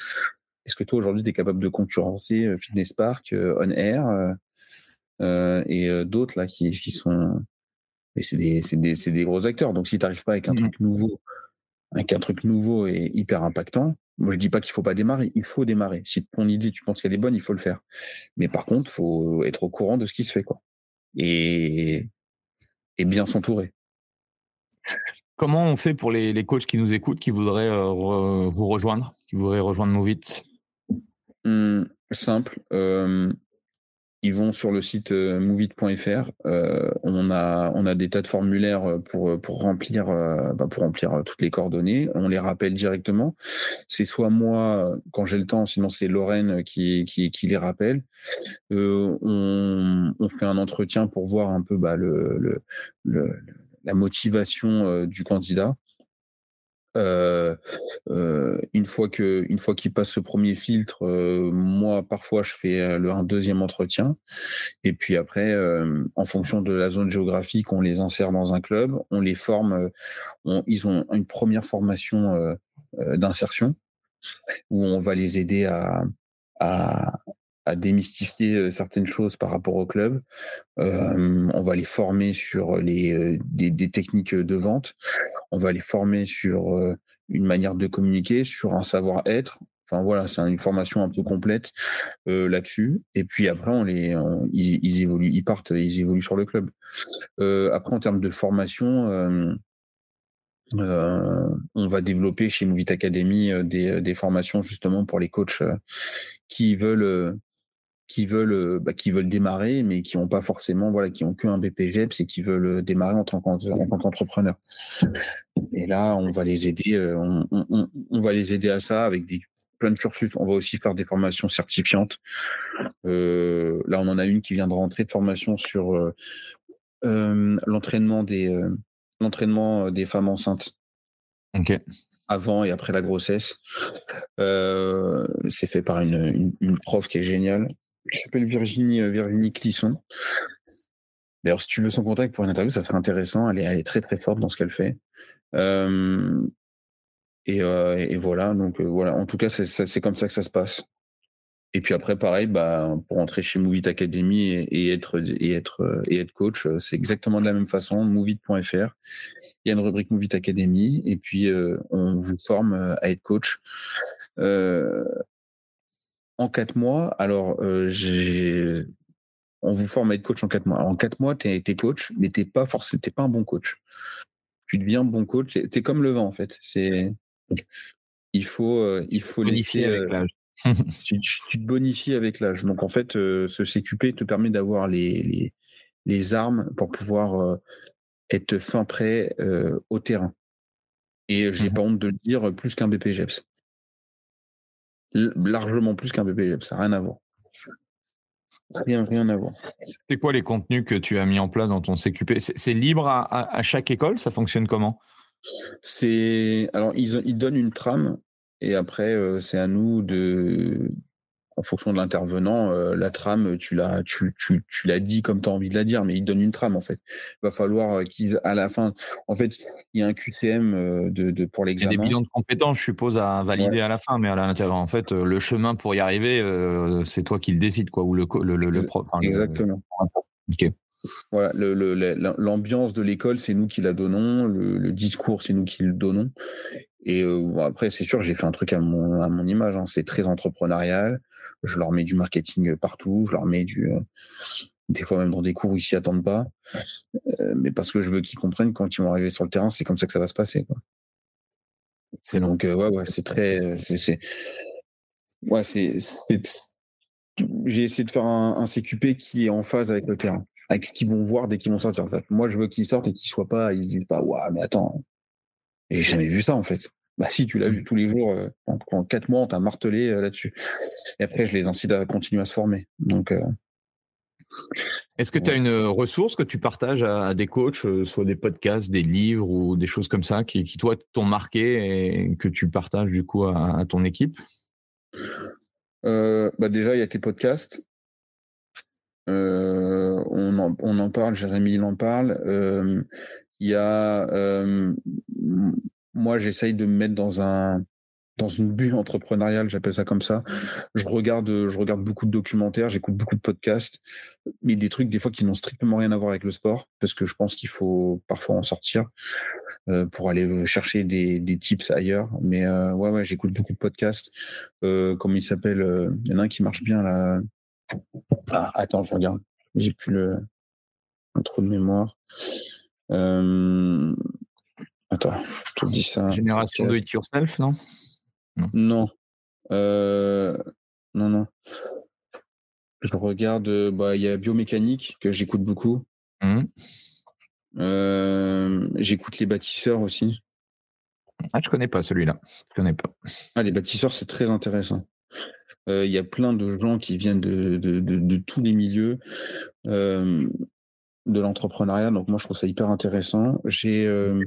Speaker 1: Est-ce que toi, aujourd'hui, tu es capable de concurrencer euh, Fitness Park, euh, On Air euh, et d'autres là qui, qui sont. c'est des, des, des, gros acteurs. Donc, si tu n'arrives pas avec un mmh truc nouveau, avec un truc nouveau et hyper impactant, moi, je dis pas qu'il faut pas démarrer, il faut démarrer. Si ton idée, tu penses qu'elle est bonne, il faut le faire. Mais par contre, il faut être au courant de ce qui se fait, quoi. Et, et bien s'entourer.
Speaker 3: Comment on fait pour les, coachs qui nous écoutent, qui voudraient euh, vous rejoindre, qui voudraient rejoindre Movit
Speaker 1: mmh, Simple. ils vont sur le site euh. Euh, on, a, des tas de formulaires pour, pour, remplir, bah, toutes les coordonnées. On les rappelle directement. C'est soit moi, quand j'ai le temps, sinon c'est Lorraine qui, les rappelle. On, fait un entretien pour voir un peu bah, le la motivation du candidat. une fois que une fois qu'il passe ce premier filtre, moi parfois je fais le, un deuxième entretien et puis après, en fonction de la zone géographique, on les insère dans un club, on les forme, ils ont une première formation d'insertion où on va les aider à, à, à démystifier certaines choses par rapport au club. on va les former sur des, techniques de vente. On va les former sur une manière de communiquer, sur un savoir-être. Enfin voilà, c'est une formation un peu complète là-dessus. Et puis après, ils, évoluent, ils partent, ils évoluent sur le club. après, en termes de formation, on va développer chez Movit Academy des, formations justement pour les coachs qui veulent qui veulent euh, bah, qui veulent démarrer mais qui n'ont pas forcément voilà qui ont qu'un BPGEPS et qui veulent euh, démarrer en tant qu'entrepreneur. Et là on va les aider euh, on, va les aider à ça avec des plein de cursus. On va aussi faire des formations certifiantes. Là on en a une qui vient de rentrer de formation sur l'entraînement des l'entraînement des femmes enceintes. Avant et après la grossesse. c'est fait par une, une, prof qui est géniale qui s'appelle Virginie, euh, Virginie Clisson. D'ailleurs, si tu veux son contact pour une interview, ça serait intéressant. Elle est, très très forte dans ce qu'elle fait. Euh, et, euh, et, voilà, donc voilà. En tout cas, c'est comme ça que ça se passe. Et puis après, pareil, bah, pour entrer chez Movit Academy et, être et être et être coach, c'est exactement de la même façon. Movit.fr. Il y a une rubrique Movit Academy et puis on vous forme à être coach. En quatre mois, alors euh, j'ai on vous forme à être coach en quatre mois. en quatre mois, tu es, coach, mais tu n'es pas forcément pas un bon coach. Tu deviens bon coach. Tu es comme le vent, en fait. C'est il faut, euh, il faut laisser.
Speaker 3: Avec euh,
Speaker 1: tu, te bonifies avec l'âge. Donc en fait, ce CQP te permet d'avoir les, les, armes pour pouvoir être fin prêt au terrain. Et j'ai mmh pas honte de le dire, plus qu'un BPGEPS. Largement plus qu'un BPGEPS, ça n'a rien à voir. Rien, rien à voir.
Speaker 3: C'est quoi les contenus que tu as mis en place dans ton CQP C'est libre à, chaque école? Ça fonctionne comment?
Speaker 1: C'est alors ils, ils, donnent une trame et après c'est à nous de en fonction de l'intervenant, euh, la trame, tu l'as, tu, tu, tu l'as dit comme tu as envie de la dire, mais il donne une trame en fait. Il va falloir euh, qu'ils, à la fin, en fait, il y a un QCM euh, de, de pour l'examen.
Speaker 3: Il y a des bilans de compétences, je suppose, à valider à la fin, mais à l'intérieur, en fait, le chemin pour y arriver, c'est toi qui le décides, quoi, ou le, le, le, prof.
Speaker 1: Exactement.
Speaker 3: Ok.
Speaker 1: Voilà, l'ambiance de l'école, c'est nous qui la donnons, le, discours, c'est nous qui le donnons. Et après, c'est sûr, j'ai fait un truc à mon, à mon image. Hein. C'est très entrepreneurial je leur mets du marketing partout, je leur mets du euh, des fois même dans des cours où ils s'y attendent pas, euh, mais parce que je veux qu'ils comprennent quand ils vont arriver sur le terrain, c'est comme ça que ça va se passer. C'est donc euh, ouais ouais c'est très c'est ouais c'est j'ai essayé de faire un, CQP qui est en phase avec le terrain, avec ce qu'ils vont voir dès qu'ils vont sortir. Moi je veux qu'ils sortent et qu'ils soient pas, ils se disent pas waouh mais attends, j'ai jamais vu ça en fait. Bah si, tu l'as vu tous les jours. Euh, en, quatre mois, on t'a martelé euh, là-dessus. Et après, je les incite à continuer à se former. Donc. Euh,
Speaker 3: Est-ce que tu as une ressource que tu partages à, des coachs, soit des podcasts, des livres ou des choses comme ça, qui, toi t'ont marqué et que tu partages du coup à, ton équipe?
Speaker 1: Bah Déjà, il y a tes podcasts. on, en, on, en, parle, Jérémy il en parle. Il y a moi, j'essaye de me mettre dans un dans une bulle entrepreneuriale, j'appelle ça comme ça. Je regarde, je regarde beaucoup de documentaires, j'écoute beaucoup de podcasts, mais des trucs des fois qui n'ont strictement rien à voir avec le sport, parce que je pense qu'il faut parfois en sortir euh, pour aller chercher des, des tips ailleurs. Mais euh, ouais, ouais, j'écoute beaucoup de podcasts. Euh, comme il s'appelle, euh, il y en a un qui marche bien là. Ah, attends, je regarde. J'ai plus le un trou de mémoire. Euh, Attends, je te dis ça.
Speaker 3: Génération de it yourself, non?
Speaker 1: Non. Euh, non, non. Je regarde, euh, bah, il y a biomécanique que j'écoute beaucoup. Mmh. Euh, j'écoute les bâtisseurs aussi.
Speaker 3: Ah, je connais pas celui-là. Je connais pas.
Speaker 1: Ah, les bâtisseurs, c'est très intéressant. Il y a plein de gens qui viennent de, de, de tous les milieux de l'entrepreneuriat. Donc moi, je trouve ça hyper intéressant. J'ai, euh,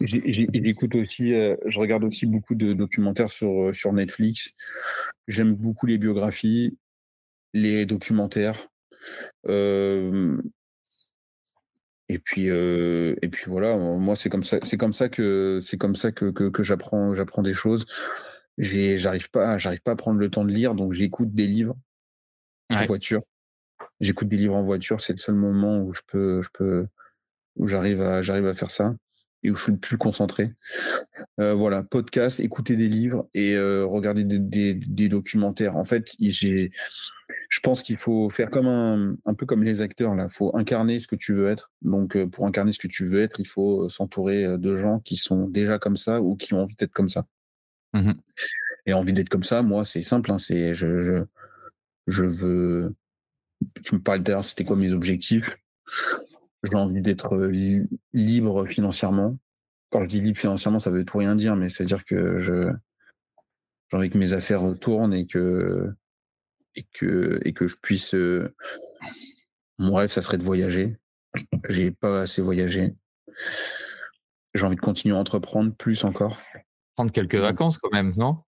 Speaker 1: j'écoute aussi, euh, je regarde aussi beaucoup de documentaires sur euh, sur Netflix. J'aime beaucoup les biographies, les documentaires. et puis et puis voilà, moi c'est comme ça, c'est comme ça que c'est comme ça que, que, j'apprends j'apprends des choses. J'arrive pas j'arrive pas à prendre le temps de lire, donc j'écoute des livres en voiture j'écoute des livres en voiture, c'est le seul moment où je peux, je peux, où j'arrive à, j'arrive à faire ça et où je suis le plus concentré. Euh, voilà, podcast, écouter des livres et euh, regarder des, des, documentaires. En fait, j'ai, je pense qu'il faut faire comme un, un peu comme les acteurs là. Il faut incarner ce que tu veux être. Donc, euh, pour incarner ce que tu veux être, il faut s'entourer de gens qui sont déjà comme ça ou qui ont envie d'être comme ça. Mmh et envie d'être comme ça, moi, c'est simple. Hein, c'est je, je, je veux tu me parlais d'ailleurs, c'était quoi mes objectifs? J'ai envie d'être euh, libre financièrement. Quand je dis libre financièrement, ça veut tout rien dire, mais c'est-à-dire que je j'ai envie que mes affaires tournent et que et que et que je puisse. Euh, mon rêve, ça serait de voyager. J'ai pas assez voyagé. J'ai envie de continuer à entreprendre plus encore.
Speaker 3: Prendre quelques vacances quand même, non?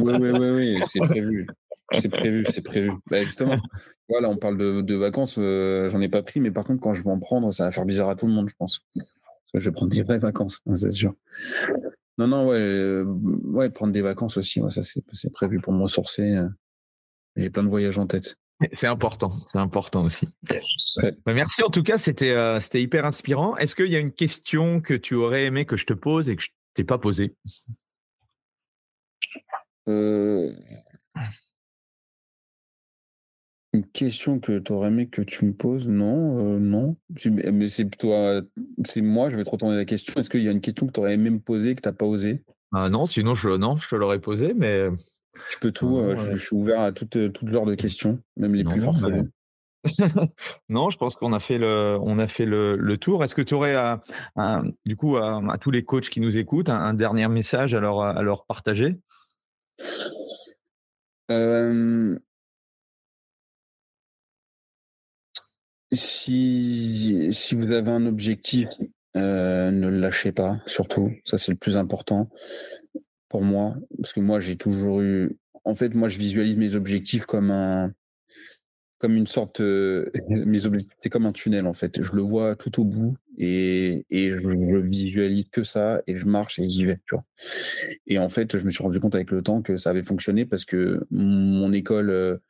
Speaker 1: Oui, oui, oui, oui, c'est prévu. C'est prévu, c'est prévu. Bah, justement, voilà, on parle de, vacances, euh, j'en ai pas pris, mais par contre, quand je vais en prendre, ça va faire bizarre à tout le monde, je pense. je vais prendre des vraies vacances, hein, c'est sûr. Non, non, ouais, euh, ouais, prendre des vacances aussi, ça c'est prévu pour me ressourcer. Euh. J'ai plein de voyages en tête.
Speaker 3: C'est important, c'est important aussi. Bah, merci en tout cas, c'était c'était hyper inspirant. Est-ce qu'il y a une question que tu aurais aimé que je te pose et que je t'ai pas posée?
Speaker 1: Une question que tu aurais aimé que tu me poses? Non, euh, non. Mais c'est toi, c'est moi, je vais te retourner la question. Est-ce qu'il y a une question que tu aurais aimé me poser que tu n'as pas osé?
Speaker 3: Ah Non, sinon je, non, je te l'aurais posé, mais
Speaker 1: Tu peux tout. je, suis ouvert à toutes toutes de questions, même les plus fortes.
Speaker 2: non, je pense qu'on a fait le, on a fait le, tour. Est-ce que tu aurais, du coup, à, tous les coachs qui nous écoutent, un, dernier message à leur, à leur partager?
Speaker 1: Si, si vous avez un objectif, ne le lâchez pas, surtout. Ça, c'est le plus important pour moi. Parce que moi, j'ai toujours eu. En fait, moi, je visualise mes objectifs comme un, comme une sorte. mes objectifs, c'est comme un tunnel en fait. Je le vois tout au bout et, et je, visualise que ça et je marche et j'y vais. Tu vois. Et en fait, je me suis rendu compte avec le temps que ça avait fonctionné parce que mon école,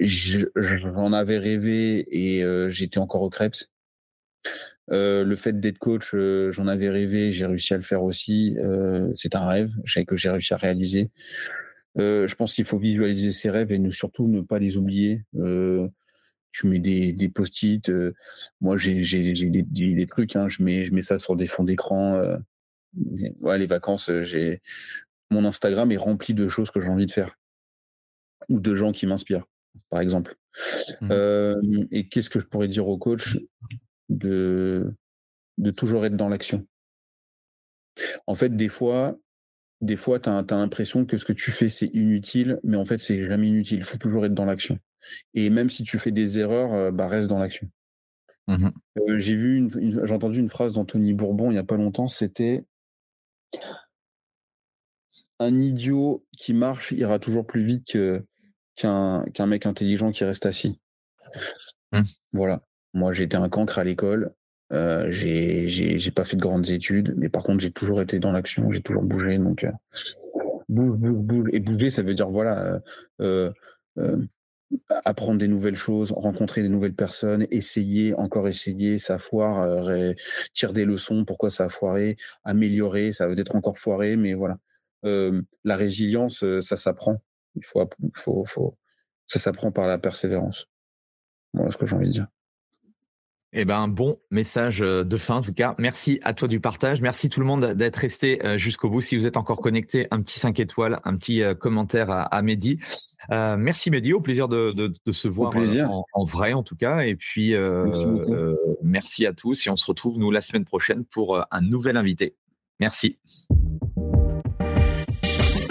Speaker 1: j'en avais rêvé et j'étais encore au Krebs. le fait d'être coach, j'en avais rêvé, j'ai réussi à le faire aussi. c'est un rêve, que j'ai réussi à réaliser. Euh, je pense qu'il faut visualiser ses rêves et surtout ne pas les oublier. Euh, tu mets des, post-it. Euh, moi, j'ai des, trucs. Hein, je, mets, ça sur des fonds d'écran. les vacances, mon Instagram est rempli de choses que j'ai envie de faire ou de gens qui m'inspirent, par exemple. Mmh. et qu'est-ce que je pourrais dire au coach de, de toujours être dans l'action? En fait, des fois, des fois, tu as, l'impression que ce que tu fais, c'est inutile, mais en fait, c'est jamais inutile. Il faut toujours être dans l'action. Et même si tu fais des erreurs, bah, reste dans l'action. Mmh euh, j'ai vu, j'ai entendu une phrase d'Anthony Bourbon il n'y a pas longtemps, c'était un idiot qui marche ira toujours plus vite qu'un mec intelligent qui reste assis. Mmh. Voilà. Moi, j'étais un cancre à l'école. Euh, j'ai pas fait de grandes études, mais par contre, j'ai toujours été dans l'action, j'ai toujours bougé. Donc, euh, bouge, bouge, bouge. Et bouger, ça veut dire, voilà, euh, euh, apprendre des nouvelles choses, rencontrer des nouvelles personnes, essayer, encore essayer, ça foire, tirer des leçons, pourquoi ça a foiré, améliorer, ça veut être encore foiré, mais voilà. la résilience, ça s'apprend. Il faut, faut, faut, ça s'apprend par la persévérance. Voilà ce que j'ai envie de dire.
Speaker 2: Eh ben, bon message de fin en tout cas. Merci à toi du partage. Merci tout le monde d'être resté jusqu'au bout. Si vous êtes encore connecté, un petit 5 étoiles, un petit commentaire à, Mehdi. merci Mehdi, au plaisir de, se voir en, vrai en tout cas. Et puis, merci à tous et on se retrouve nous la semaine prochaine pour un nouvel invité. Merci.